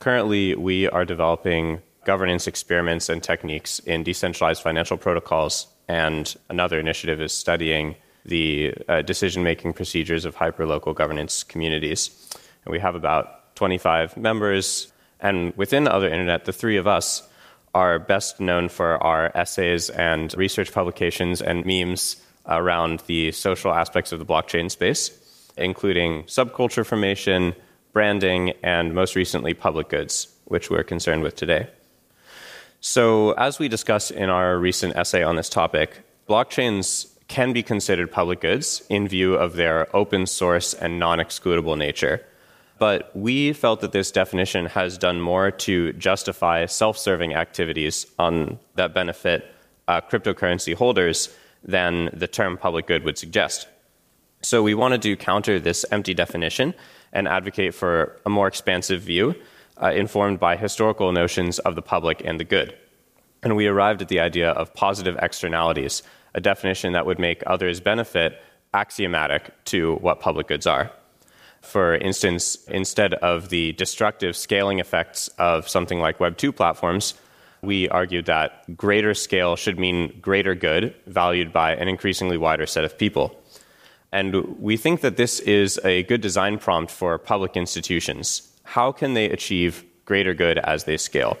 Currently, we are developing governance experiments and techniques in decentralized financial protocols, and another initiative is studying the uh, decision making procedures of hyperlocal governance communities. And we have about 25 members. And within Other Internet, the three of us are best known for our essays and research publications and memes around the social aspects of the blockchain space, including subculture formation, branding, and most recently, public goods, which we're concerned with today. So, as we discussed in our recent essay on this topic, blockchains can be considered public goods in view of their open source and non excludable nature. But we felt that this definition has done more to justify self serving activities on, that benefit uh, cryptocurrency holders than the term public good would suggest. So we wanted to counter this empty definition and advocate for a more expansive view uh, informed by historical notions of the public and the good. And we arrived at the idea of positive externalities, a definition that would make others benefit axiomatic to what public goods are. For instance, instead of the destructive scaling effects of something like Web 2 platforms, we argued that greater scale should mean greater good, valued by an increasingly wider set of people. And we think that this is a good design prompt for public institutions. How can they achieve greater good as they scale?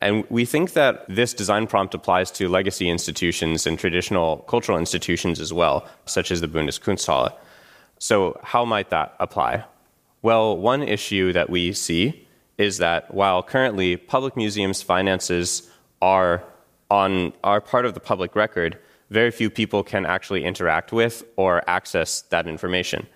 And we think that this design prompt applies to legacy institutions and traditional cultural institutions as well, such as the Bundeskunsthalle. So, how might that apply? Well, one issue that we see is that while currently public museums' finances are on are part of the public record, very few people can actually interact with or access that information.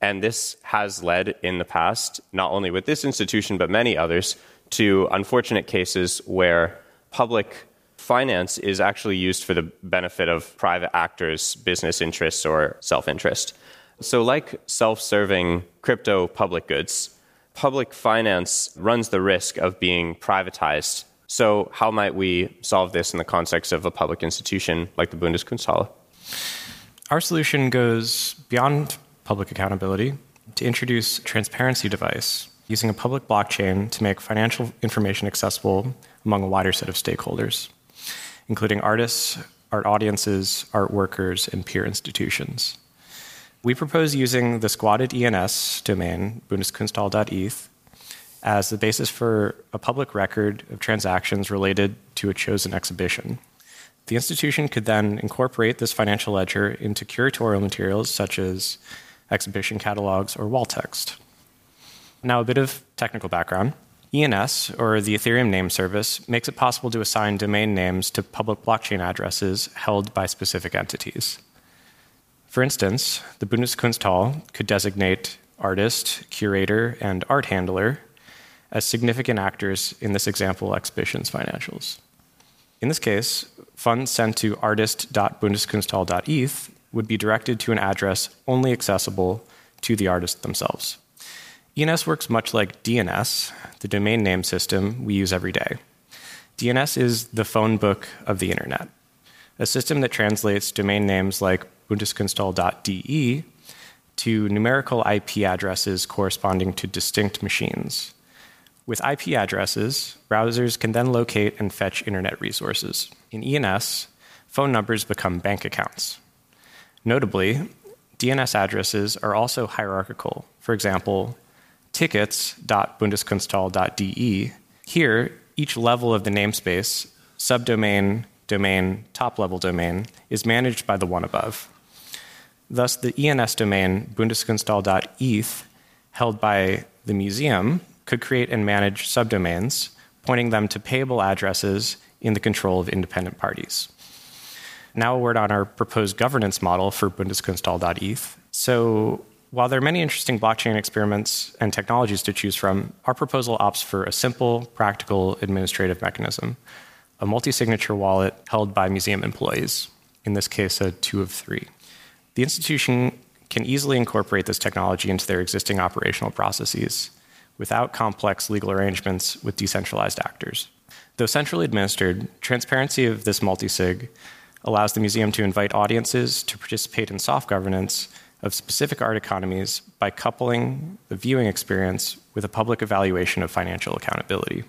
And this has led in the past, not only with this institution, but many others, to unfortunate cases where public finance is actually used for the benefit of private actors' business interests or self interest. So, like self serving crypto public goods, public finance runs the risk of being privatized so, how might we solve this in the context of a public institution like the Bundeskunsthalle? Our solution goes beyond public accountability to introduce transparency device using a public blockchain to make financial information accessible among a wider set of stakeholders, including artists, art audiences, art workers, and peer institutions. We propose using the squatted ENS domain, bundeskunsthalle.eth, as the basis for a public record of transactions related to a chosen exhibition. The institution could then incorporate this financial ledger into curatorial materials such as exhibition catalogs or wall text. Now, a bit of technical background. ENS, or the Ethereum Name Service, makes it possible to assign domain names to public blockchain addresses held by specific entities. For instance, the Bundeskunsthalle could designate artist, curator, and art handler as significant actors in this example exhibition's financials. In this case, funds sent to artist.bundeskunsthalle.eth would be directed to an address only accessible to the artist themselves. ENS works much like DNS, the domain name system we use every day. DNS is the phone book of the internet, a system that translates domain names like bundeskunsthalle.de to numerical IP addresses corresponding to distinct machines. With IP addresses, browsers can then locate and fetch internet resources. In ENS, phone numbers become bank accounts. Notably, DNS addresses are also hierarchical. For example, tickets.bundeskunsthalle.de. Here, each level of the namespace, subdomain, domain, top level domain, is managed by the one above. Thus, the ENS domain, bundeskunsthalle.eth, held by the museum, could create and manage subdomains, pointing them to payable addresses in the control of independent parties. Now, a word on our proposed governance model for Bundeskunsthalle.eth. So, while there are many interesting blockchain experiments and technologies to choose from, our proposal opts for a simple, practical administrative mechanism a multi signature wallet held by museum employees, in this case, a two of three. The institution can easily incorporate this technology into their existing operational processes without complex legal arrangements with decentralized actors. Though centrally administered, transparency of this multi sig allows the museum to invite audiences to participate in soft governance of specific art economies by coupling the viewing experience with a public evaluation of financial accountability.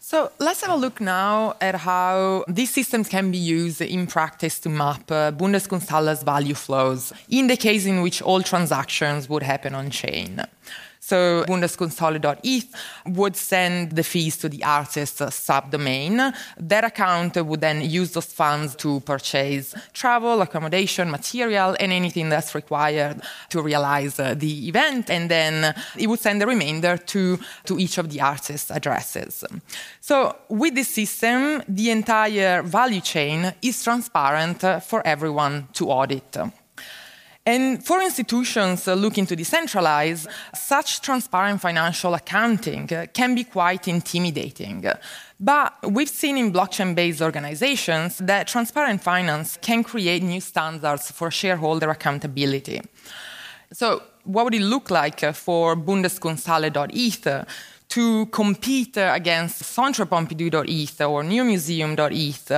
So let's have a look now at how these systems can be used in practice to map uh, value flows in the case in which all transactions would happen on chain. So Bundeskunsthalle.eth would send the fees to the artist's subdomain. That account would then use those funds to purchase travel, accommodation, material, and anything that's required to realize uh, the event. And then it would send the remainder to, to each of the artist's addresses. So with this system, the entire value chain is transparent for everyone to audit. And for institutions uh, looking to decentralize, such transparent financial accounting uh, can be quite intimidating. But we've seen in blockchain based organizations that transparent finance can create new standards for shareholder accountability. So, what would it look like uh, for Bundeskunsthalle.eth to compete against Centre Pompidou.eth or New Museum.eth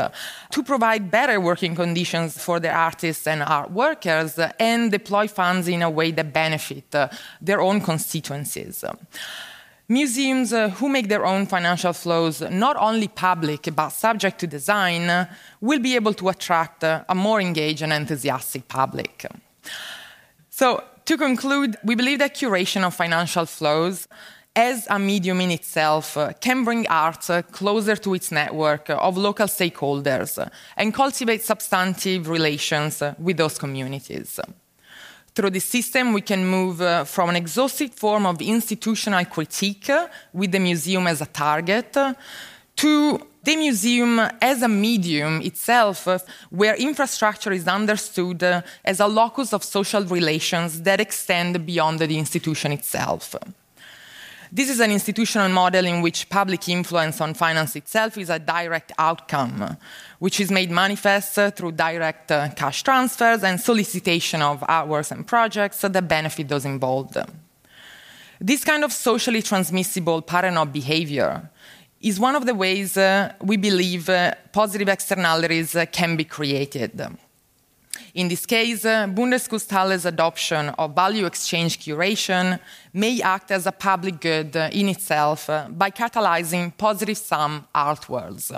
to provide better working conditions for their artists and art workers and deploy funds in a way that benefit their own constituencies. Museums uh, who make their own financial flows not only public but subject to design will be able to attract uh, a more engaged and enthusiastic public. So, to conclude, we believe that curation of financial flows as a medium in itself uh, can bring art uh, closer to its network of local stakeholders uh, and cultivate substantive relations uh, with those communities. Through this system, we can move uh, from an exhaustive form of institutional critique uh, with the museum as a target to the museum as a medium itself, where infrastructure is understood as a locus of social relations that extend beyond the institution itself. This is an institutional model in which public influence on finance itself is a direct outcome, which is made manifest through direct uh, cash transfers and solicitation of artworks and projects that benefit those involved. This kind of socially transmissible pattern of behavior is one of the ways uh, we believe uh, positive externalities uh, can be created. In this case, uh, Bundeskunsthalle's adoption of value exchange curation may act as a public good in itself uh, by catalyzing positive sum art worlds.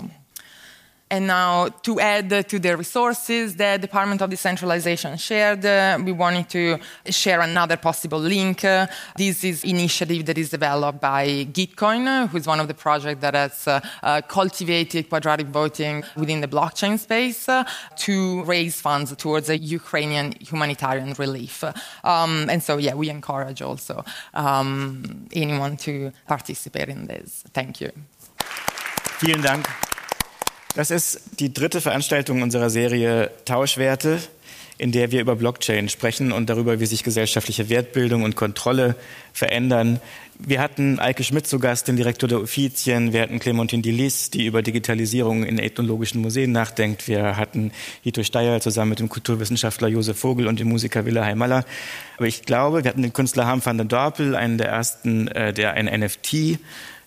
And now, to add to the resources the Department of Decentralization shared, uh, we wanted to share another possible link. Uh, this is initiative that is developed by Gitcoin, who is one of the projects that has uh, uh cultivated quadratic voting within the blockchain space uh, to raise funds towards a Ukrainian humanitarian relief. Um, and so, yeah, we encourage also um, anyone to participate in this. Thank you. Vielen Dank. Das ist die dritte Veranstaltung unserer Serie Tauschwerte, in der wir über Blockchain sprechen und darüber, wie sich gesellschaftliche Wertbildung und Kontrolle verändern. Wir hatten Eike Schmidt zu Gast, den Direktor der Uffizien. Wir hatten Clementine Dilis, die über Digitalisierung in ethnologischen Museen nachdenkt. Wir hatten Hito Steyer zusammen mit dem Kulturwissenschaftler Josef Vogel und dem Musiker Wille Heimaller. Aber ich glaube, wir hatten den Künstler Harm van den Dorpel, einen der ersten, äh, der ein NFT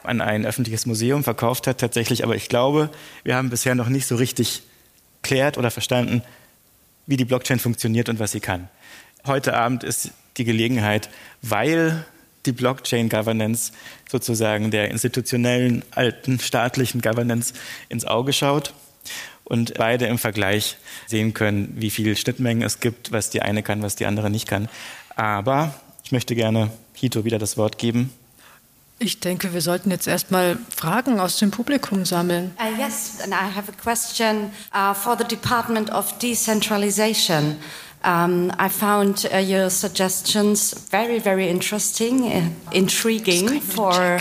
an ein öffentliches Museum verkauft hat tatsächlich. Aber ich glaube, wir haben bisher noch nicht so richtig klärt oder verstanden, wie die Blockchain funktioniert und was sie kann. Heute Abend ist die Gelegenheit, weil die Blockchain-Governance sozusagen der institutionellen alten staatlichen Governance ins Auge schaut und beide im Vergleich sehen können, wie viele Schnittmengen es gibt, was die eine kann, was die andere nicht kann. Aber ich möchte gerne Hito wieder das Wort geben. Ich denke, wir sollten jetzt erstmal Fragen aus dem Publikum sammeln. Uh, yes, and I have a question uh, for the Department of Decentralization. Um, I found uh, your suggestions very, very interesting, uh, intriguing for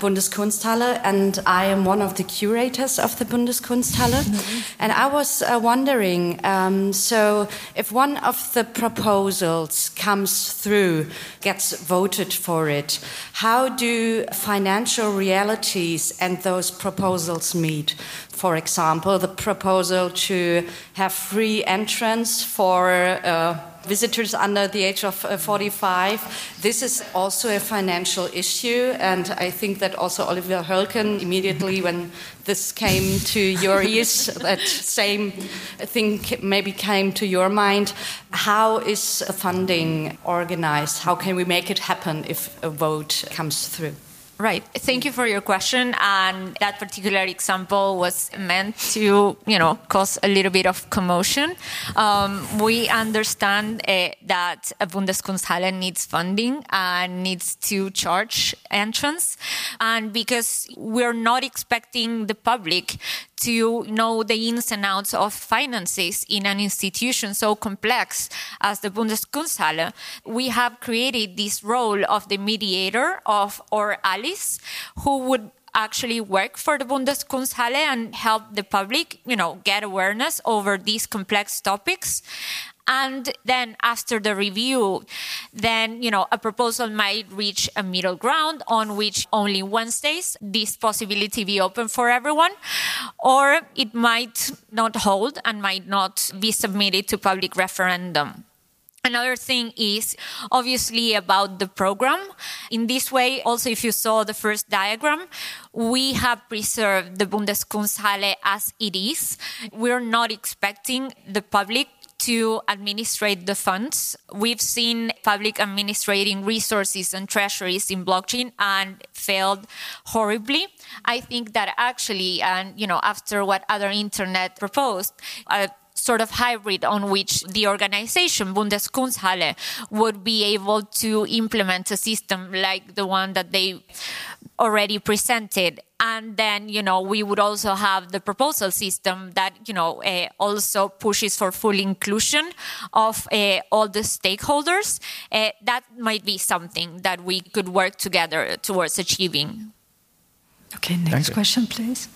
Bundeskunsthalle, and I am one of the curators of the Bundeskunsthalle. Mm -hmm. And I was uh, wondering um, so, if one of the proposals comes through, gets voted for it, how do financial realities and those proposals meet? For example, the proposal to have free entrance for uh, visitors under the age of uh, 45. This is also a financial issue, and I think that also Oliver Hölken, immediately when this came to your ears, *laughs* that same thing maybe came to your mind. How is funding organized? How can we make it happen if a vote comes through? Right. Thank you for your question. And that particular example was meant to, you know, cause a little bit of commotion. Um, we understand uh, that Bundeskunsthalle needs funding and needs to charge entrance. And because we're not expecting the public to know the ins and outs of finances in an institution so complex as the Bundeskunsthalle, we have created this role of the mediator of or Alice, who would actually work for the Bundeskunsthalle and help the public, you know, get awareness over these complex topics. And then after the review, then, you know, a proposal might reach a middle ground on which only Wednesdays this possibility be open for everyone, or it might not hold and might not be submitted to public referendum. Another thing is obviously about the program. In this way, also, if you saw the first diagram, we have preserved the Bundeskunsthalle as it is. We're not expecting the public to administrate the funds. We've seen public administrating resources and treasuries in blockchain and failed horribly. I think that actually, and you know, after what other internet proposed, a sort of hybrid on which the organization Bundeskunsthalle would be able to implement a system like the one that they already presented. And then you know we would also have the proposal system that you know uh, also pushes for full inclusion of uh, all the stakeholders. Uh, that might be something that we could work together towards achieving. Okay next question please.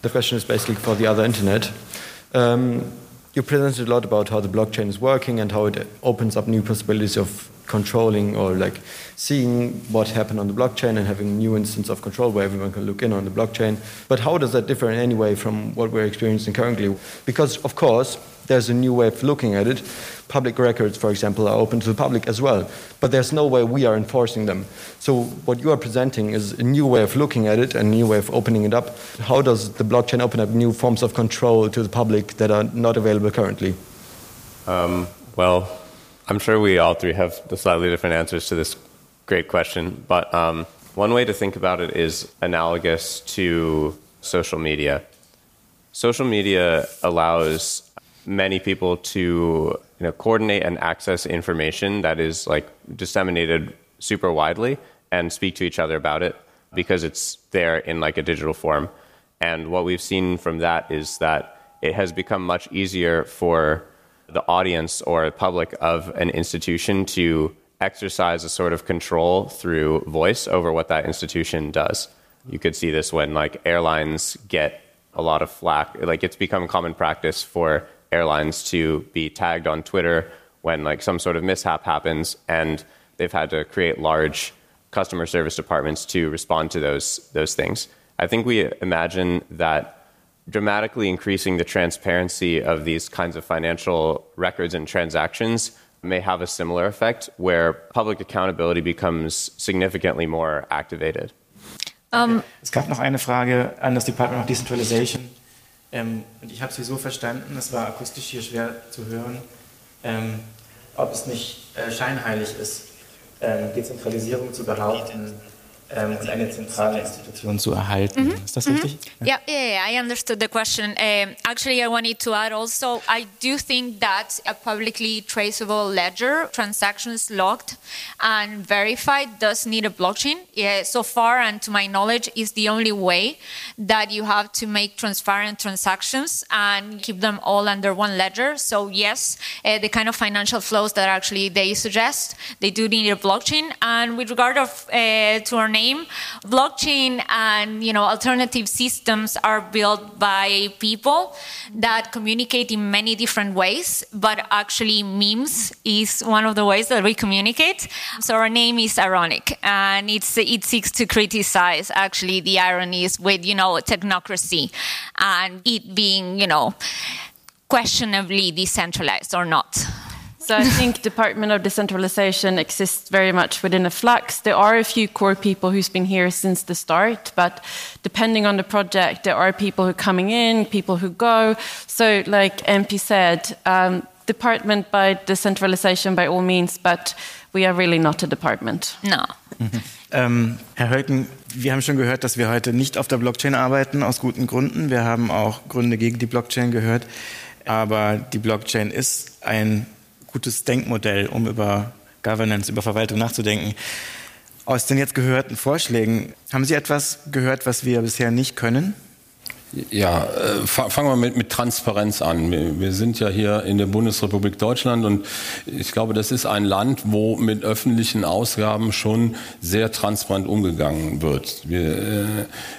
The question is basically for the other internet um, you presented a lot about how the blockchain is working and how it opens up new possibilities of controlling or like seeing what happened on the blockchain and having new instance of control where everyone can look in on the blockchain. But how does that differ in any way from what we're experiencing currently? Because, of course, there's a new way of looking at it. Public records, for example, are open to the public as well, but there's no way we are enforcing them. So, what you are presenting is a new way of looking at it, a new way of opening it up. How does the blockchain open up new forms of control to the public that are not available currently? Um, well, I'm sure we all three have slightly different answers to this great question, but um, one way to think about it is analogous to social media. Social media allows many people to you know, coordinate and access information that is like disseminated super widely and speak to each other about it because it's there in like a digital form. And what we've seen from that is that it has become much easier for the audience or public of an institution to exercise a sort of control through voice over what that institution does. You could see this when like airlines get a lot of flack. Like it's become common practice for airlines to be tagged on Twitter when like some sort of mishap happens and they've had to create large customer service departments to respond to those those things. I think we imagine that dramatically increasing the transparency of these kinds of financial records and transactions may have a similar effect where public accountability becomes significantly more activated. Um, es gab noch eine Frage an das Department of Decentralization. Ähm, und ich habe sie so verstanden, es war akustisch hier schwer zu hören, ähm, ob es nicht äh, scheinheilig ist, ähm, Dezentralisierung zu behaupten ähm, und eine zentrale Institution zu erhalten. Mm -hmm. Ist das richtig? Mm -hmm. yeah. yeah, yeah, I understood the question. Um, actually, I wanted to add also, I do think that a publicly traceable ledger, transactions logged and verified, does need a blockchain. Yeah, so far, and to my knowledge, is the only way that you have to make transparent transactions and keep them all under one ledger. So yes, uh, the kind of financial flows that actually they suggest, they do need a blockchain. And with regard of uh, to our name. Blockchain and you know alternative systems are built by people that communicate in many different ways, but actually memes is one of the ways that we communicate. So our name is ironic, and it's it seeks to criticize actually the ironies with you know technocracy and it being you know questionably decentralized or not. So I think Department of Decentralization exists very much within a flux. There are a few core people who's been here since the start, but depending on the project, there are people who are coming in, people who go. So, like MP said, um, department by decentralization by all means, but we are really not a department. No. ähm, Herr Hölken, wir haben schon gehört, dass wir heute nicht auf der Blockchain arbeiten, aus guten Gründen. Wir haben auch Gründe gegen die Blockchain gehört. Aber die Blockchain ist ein gutes Denkmodell, um über Governance, über Verwaltung nachzudenken. Aus den jetzt gehörten Vorschlägen, haben Sie etwas gehört, was wir bisher nicht können? Ja, äh, fangen wir mit, mit Transparenz an. Wir, sind ja hier in der Bundesrepublik Deutschland und ich glaube, das ist ein Land, wo mit öffentlichen Ausgaben schon sehr transparent umgegangen wird. Wir äh,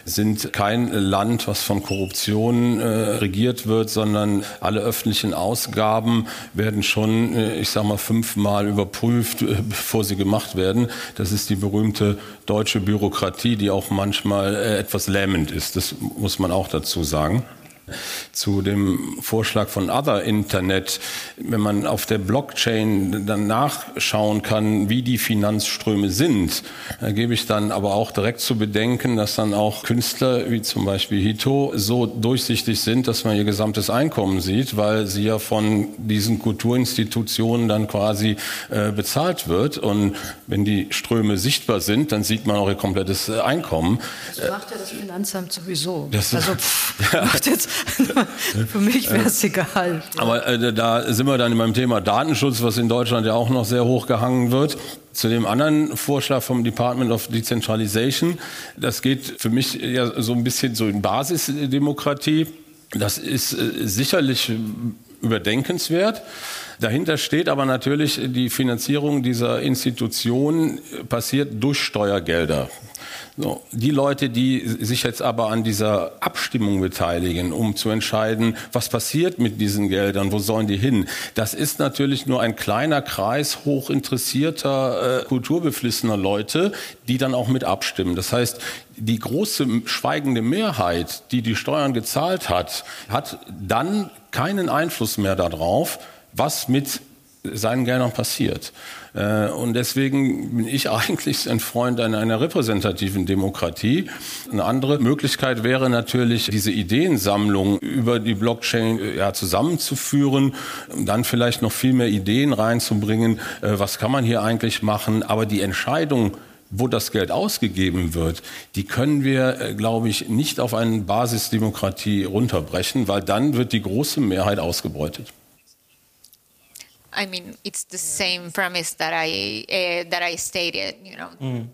sind kein Land, was von Korruption äh, regiert wird, sondern alle öffentlichen Ausgaben werden schon, ich sage mal, fünfmal überprüft, bevor sie gemacht werden. Das ist die berühmte deutsche Bürokratie, die auch manchmal etwas lähmend ist. Das muss man auch dazu sagen zu dem Vorschlag von Other Internet, wenn man auf der Blockchain dann nachschauen kann, wie die Finanzströme sind, da gebe ich dann aber auch direkt zu bedenken, dass dann auch Künstler wie zum Beispiel Hito so durchsichtig sind, dass man ihr gesamtes Einkommen sieht, weil sie ja von diesen Kulturinstitutionen dann quasi äh, bezahlt wird. Und wenn die Ströme sichtbar sind, dann sieht man auch ihr komplettes äh, Einkommen. Das macht ja das Finanzamt sowieso. Das, also *laughs* pff, ja. macht jetzt *laughs* Für mich wäre es egal. Aber äh, da sind wir dann in meinem Thema Datenschutz, was in Deutschland ja auch noch sehr hoch gehangen wird. Zu dem anderen Vorschlag vom Department of Decentralization, das geht für mich ja so ein bisschen so in Basisdemokratie. Das ist äh, sicherlich überdenkenswert. Dahinter steht aber natürlich, die Finanzierung dieser Institution passiert durch Steuergelder. So, die Leute, die sich jetzt aber an dieser Abstimmung beteiligen, um zu entscheiden, was passiert mit diesen Geldern, wo sollen die hin, das ist natürlich nur ein kleiner Kreis hochinteressierter, äh, kulturbeflissener Leute, die dann auch mit abstimmen. Das heißt, die große schweigende Mehrheit, die die Steuern gezahlt hat, hat dann keinen Einfluss mehr darauf, was mit seinen Geldern passiert. Äh, und deswegen bin ich *laughs* eigentlich ein Freund einer, repräsentativen Demokratie. Eine andere Möglichkeit wäre natürlich, diese Ideensammlung über die Blockchain äh, ja, zusammenzuführen, dann vielleicht noch viel mehr Ideen reinzubringen. Äh, was kann man hier eigentlich machen? Aber die Entscheidung, wo das Geld ausgegeben wird, die können wir, glaube ich, nicht auf eine Basisdemokratie runterbrechen, weil dann wird die große Mehrheit ausgebeutet. I mean, it's the same premise that I, uh, that I stated, you know. Mhm.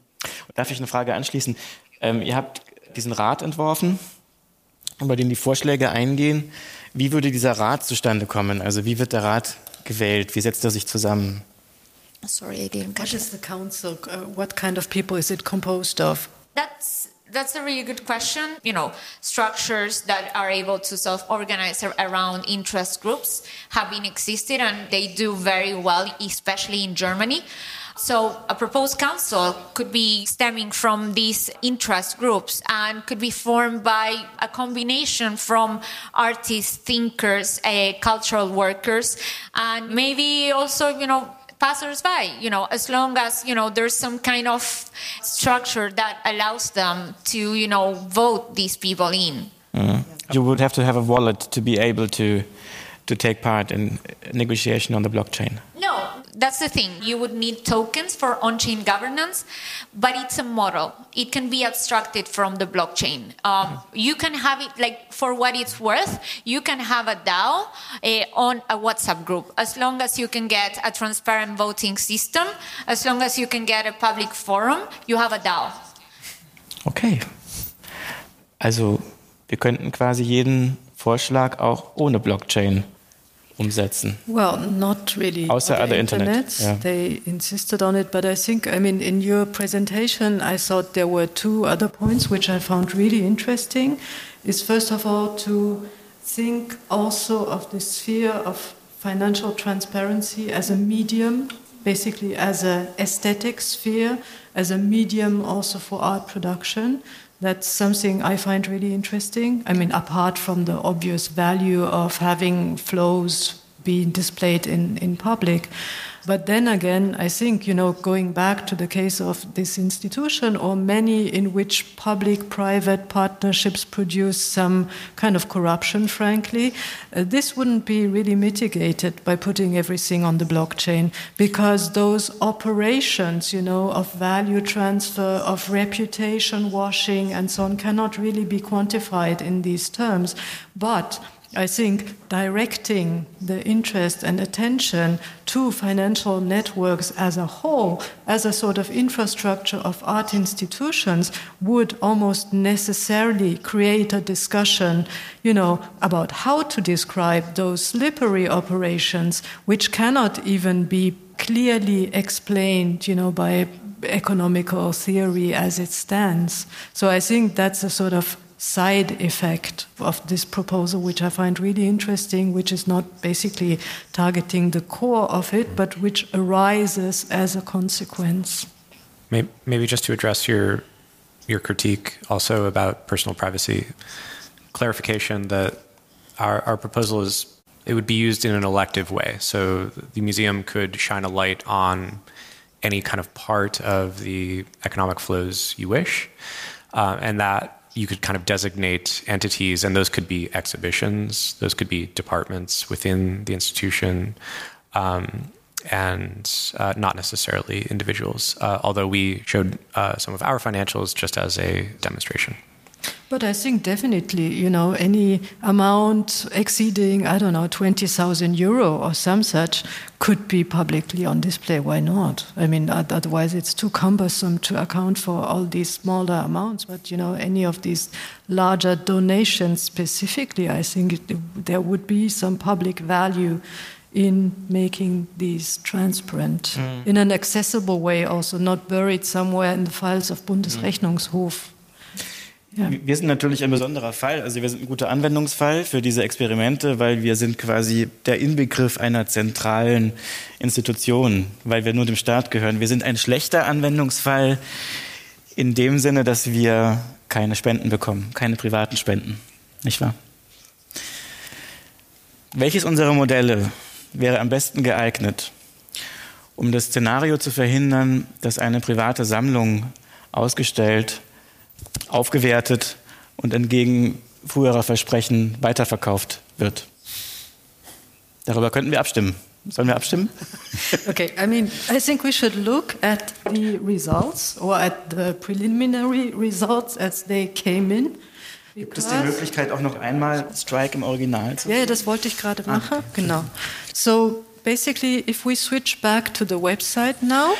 Darf ich eine Frage anschließen? Ähm, ihr habt diesen Rat entworfen, über den die Vorschläge eingehen. Wie würde dieser Rat zustande kommen? Also wie wird der Rat gewählt? Wie setzt er sich zusammen? Sorry, I didn't catch What is the council? Uh, what kind of people is it composed of? That's that's a really good question. You know, structures that are able to self-organize around interest groups have been existed and they do very well, especially in Germany. So a proposed council could be stemming from these interest groups and could be formed by a combination from artists, thinkers, uh, cultural workers, and maybe also, you know, passersby, you know, as long as, you know, there's some kind of structure that allows them to, you know, vote these people in. Mm. You would have to have a wallet to be able to to take part in negotiation on the blockchain. No, that's the thing. You would need tokens for on-chain governance, but it's a model. It can be abstracted from the blockchain. Um, you can have it like for what it's worth. You can have a DAO uh, on a WhatsApp group as long as you can get a transparent voting system. As long as you can get a public forum, you have a DAO. Okay. Also wir könnten quasi jeden Vorschlag auch ohne Blockchain umsetzen? Well, not really. Außer other internet. internet. Yeah. They insisted on it, but I think, I mean, in your presentation, I thought there were two other points which I found really interesting. Is first of all to think also of the sphere of financial transparency as a medium, basically as an aesthetic sphere, as a medium also for art production. That's something I find really interesting. I mean, apart from the obvious value of having flows being displayed in, in public. But then again, I think, you know, going back to the case of this institution or many in which public private partnerships produce some kind of corruption, frankly, uh, this wouldn't be really mitigated by putting everything on the blockchain because those operations, you know, of value transfer, of reputation washing, and so on cannot really be quantified in these terms. But I think directing the interest and attention to financial networks as a whole, as a sort of infrastructure of art institutions, would almost necessarily create a discussion, you know, about how to describe those slippery operations, which cannot even be clearly explained, you know, by economical theory as it stands. So I think that's a sort of side effect of this proposal, which I find really interesting, which is not basically targeting the core of it, but which arises as a consequence. Maybe just to address your your critique also about personal privacy, clarification that our, our proposal is it would be used in an elective way. So the museum could shine a light on any kind of part of the economic flows you wish, uh, and that you could kind of designate entities, and those could be exhibitions, those could be departments within the institution, um, and uh, not necessarily individuals. Uh, although we showed uh, some of our financials just as a demonstration. But I think definitely, you know, any amount exceeding, I don't know, 20,000 euro or some such could be publicly on display. Why not? I mean, otherwise it's too cumbersome to account for all these smaller amounts. But, you know, any of these larger donations specifically, I think it, there would be some public value in making these transparent mm. in an accessible way, also not buried somewhere in the files of Bundesrechnungshof. Ja. Wir sind natürlich ein besonderer Fall. Also wir sind ein guter Anwendungsfall für diese Experimente, weil wir sind quasi der Inbegriff einer zentralen Institution, weil wir nur dem Staat gehören. Wir sind ein schlechter Anwendungsfall in dem Sinne, dass wir keine Spenden bekommen, keine privaten Spenden. Nicht wahr? Welches unserer Modelle wäre am besten geeignet, um das Szenario zu verhindern, dass eine private Sammlung ausgestellt aufgewertet und entgegen früherer Versprechen weiterverkauft wird. Darüber könnten wir abstimmen. Sollen wir abstimmen? *laughs* okay, I mean, I think we should look at the results or at the preliminary results as they came in. Gibt es die Möglichkeit auch noch einmal Strike im Original zu? Ja, yeah, das wollte ich gerade ah, machen. Ah, okay. Genau. So basically, if we switch back to the website now.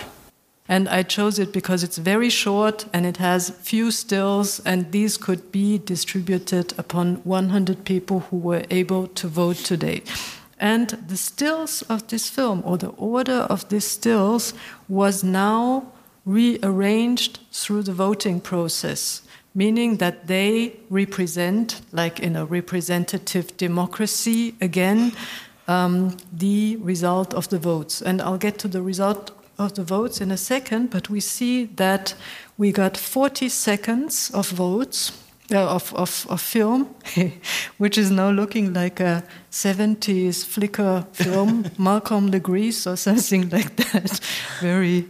And I chose it because it's very short and it has few stills, and these could be distributed upon 100 people who were able to vote today. And the stills of this film, or the order of these stills, was now rearranged through the voting process, meaning that they represent, like in a representative democracy, again, um, the result of the votes. And I'll get to the result of the votes in a second, but we see that we got 40 seconds of votes. Uh, of, of, of film, *laughs* which is now looking like a 70s flicker film, *laughs* Malcolm Legrees or something like that. Very,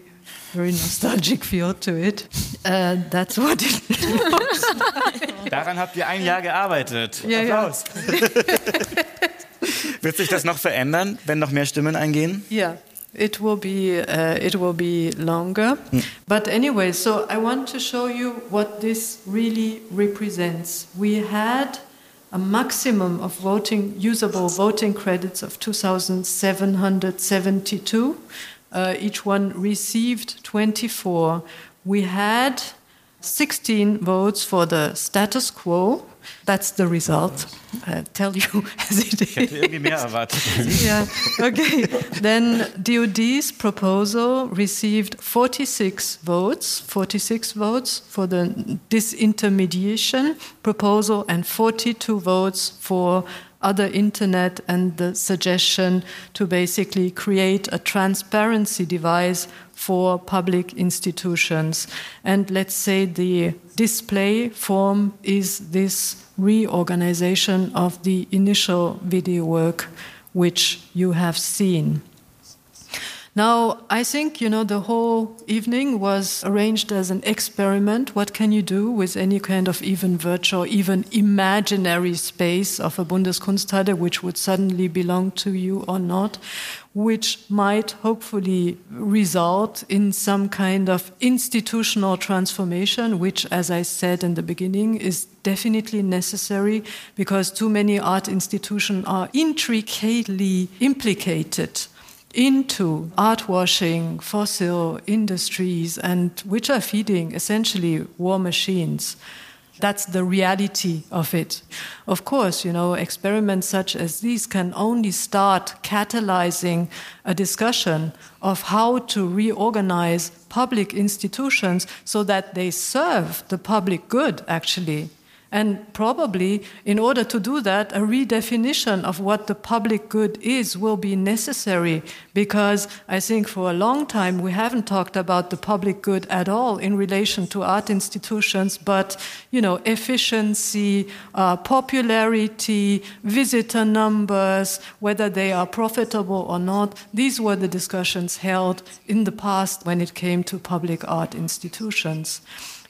very nostalgic feel to it. Uh, that's what it looks like. Daran habt ihr ein Jahr gearbeitet. Ja, Applaus. Ja. *laughs* Wird sich das noch verändern, wenn noch mehr Stimmen eingehen? Ja. It will be uh, it will be longer. Mm. but anyway so i want to show you what this really represents. We had a maximum of voting usable voting credits of 2772 uh, each one received 24 we had 16 votes for the status quo that's the result. I uh, tell you *laughs* as it is. *laughs* yeah. Okay. Then DOD's proposal received 46 votes, 46 votes for the disintermediation proposal, and 42 votes for other internet and the suggestion to basically create a transparency device for public institutions. And let's say the display form is this reorganization of the initial video work which you have seen. Now, I think, you know, the whole evening was arranged as an experiment. What can you do with any kind of even virtual, even imaginary space of a Bundeskunsthalle, which would suddenly belong to you or not, which might hopefully result in some kind of institutional transformation, which, as I said in the beginning, is definitely necessary because too many art institutions are intricately implicated into art washing, fossil industries, and which are feeding essentially war machines. That's the reality of it. Of course, you know, experiments such as these can only start catalyzing a discussion of how to reorganize public institutions so that they serve the public good, actually, and probably, in order to do that, a redefinition of what the public good is will be necessary because I think for a long time we haven't talked about the public good at all in relation to art institutions, but, you know, efficiency, uh, popularity, visitor numbers, whether they are profitable or not. These were the discussions held in the past when it came to public art institutions.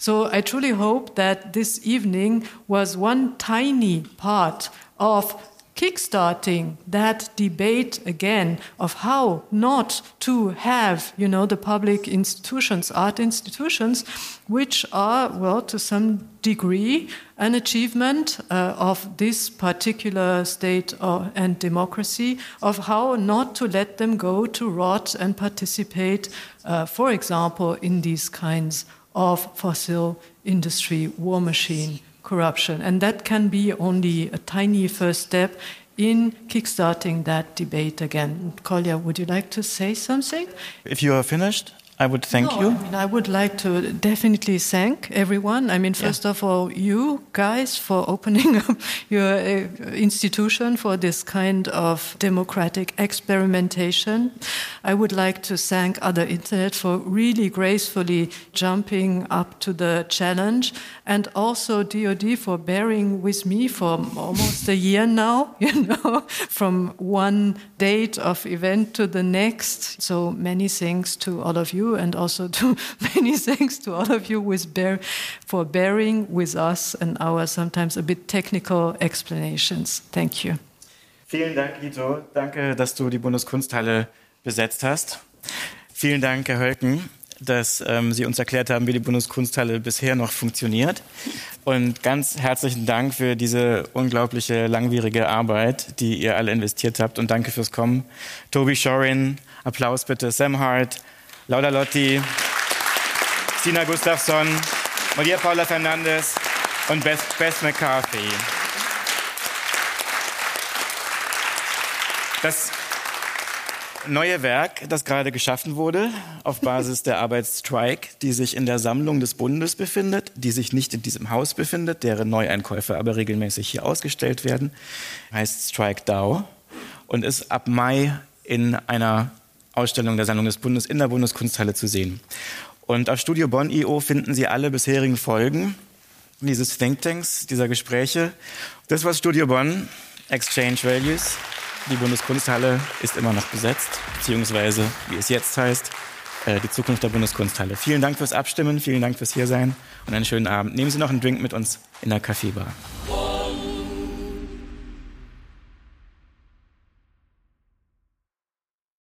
So I truly hope that this evening was one tiny part of kickstarting that debate again of how not to have you know the public institutions art institutions which are well to some degree an achievement uh, of this particular state of, and democracy of how not to let them go to rot and participate uh, for example in these kinds of fossil industry, war machine corruption. And that can be only a tiny first step in kickstarting that debate again. Kolja, would you like to say something? If you are finished, I would thank no, you. I, mean, I would like to definitely thank everyone. I mean, first yeah. of all, you guys for opening *laughs* up your uh, institution for this kind of democratic experimentation. I would like to thank Other Internet for really gracefully jumping up to the challenge, and also DoD for bearing with me for almost a year now. *laughs* You know, from one date of event to the next. So many thanks to all of you and also to *laughs* many thanks to all of you with bear, for bearing with us and our sometimes a bit technical explanations. Thank you. Vielen Dank, Ito. Danke, dass du die Bundeskunsthalle besetzt hast. Vielen Dank, Herr Hölken, dass ähm, Sie uns erklärt haben, wie die Bundeskunsthalle bisher noch funktioniert. Und ganz herzlichen Dank für diese unglaubliche langwierige Arbeit, die ihr alle investiert habt. Und danke fürs Kommen. Toby Shorin, Applaus bitte. Sam Hart, Laura Lotti, Stina Gustafsson, Maria Paula Fernandes und Beth, Beth McCarthy. Das neue Werk, das gerade geschaffen wurde, auf Basis der Arbeit Strike, die sich in der Sammlung des Bundes befindet, die sich nicht in diesem Haus befindet, deren Neueinkäufe aber regelmäßig hier ausgestellt werden, heißt Strike DAO und ist ab Mai in einer Ausstellung der Sammlung des Bundes in der Bundeskunsthalle zu sehen. Und auf Studio Bonn IO finden Sie alle bisherigen Folgen dieses Thinktanks, dieser Gespräche. Das war Studio Bonn, Exchange Values. Die Bundeskunsthalle ist immer noch besetzt, beziehungsweise, wie es jetzt heißt, äh, die Zukunft der Bundeskunsthalle. Vielen Dank fürs Abstimmen, vielen Dank fürs Hiersein und einen schönen Abend. Nehmen Sie noch einen Drink mit uns in der Kaffeebar.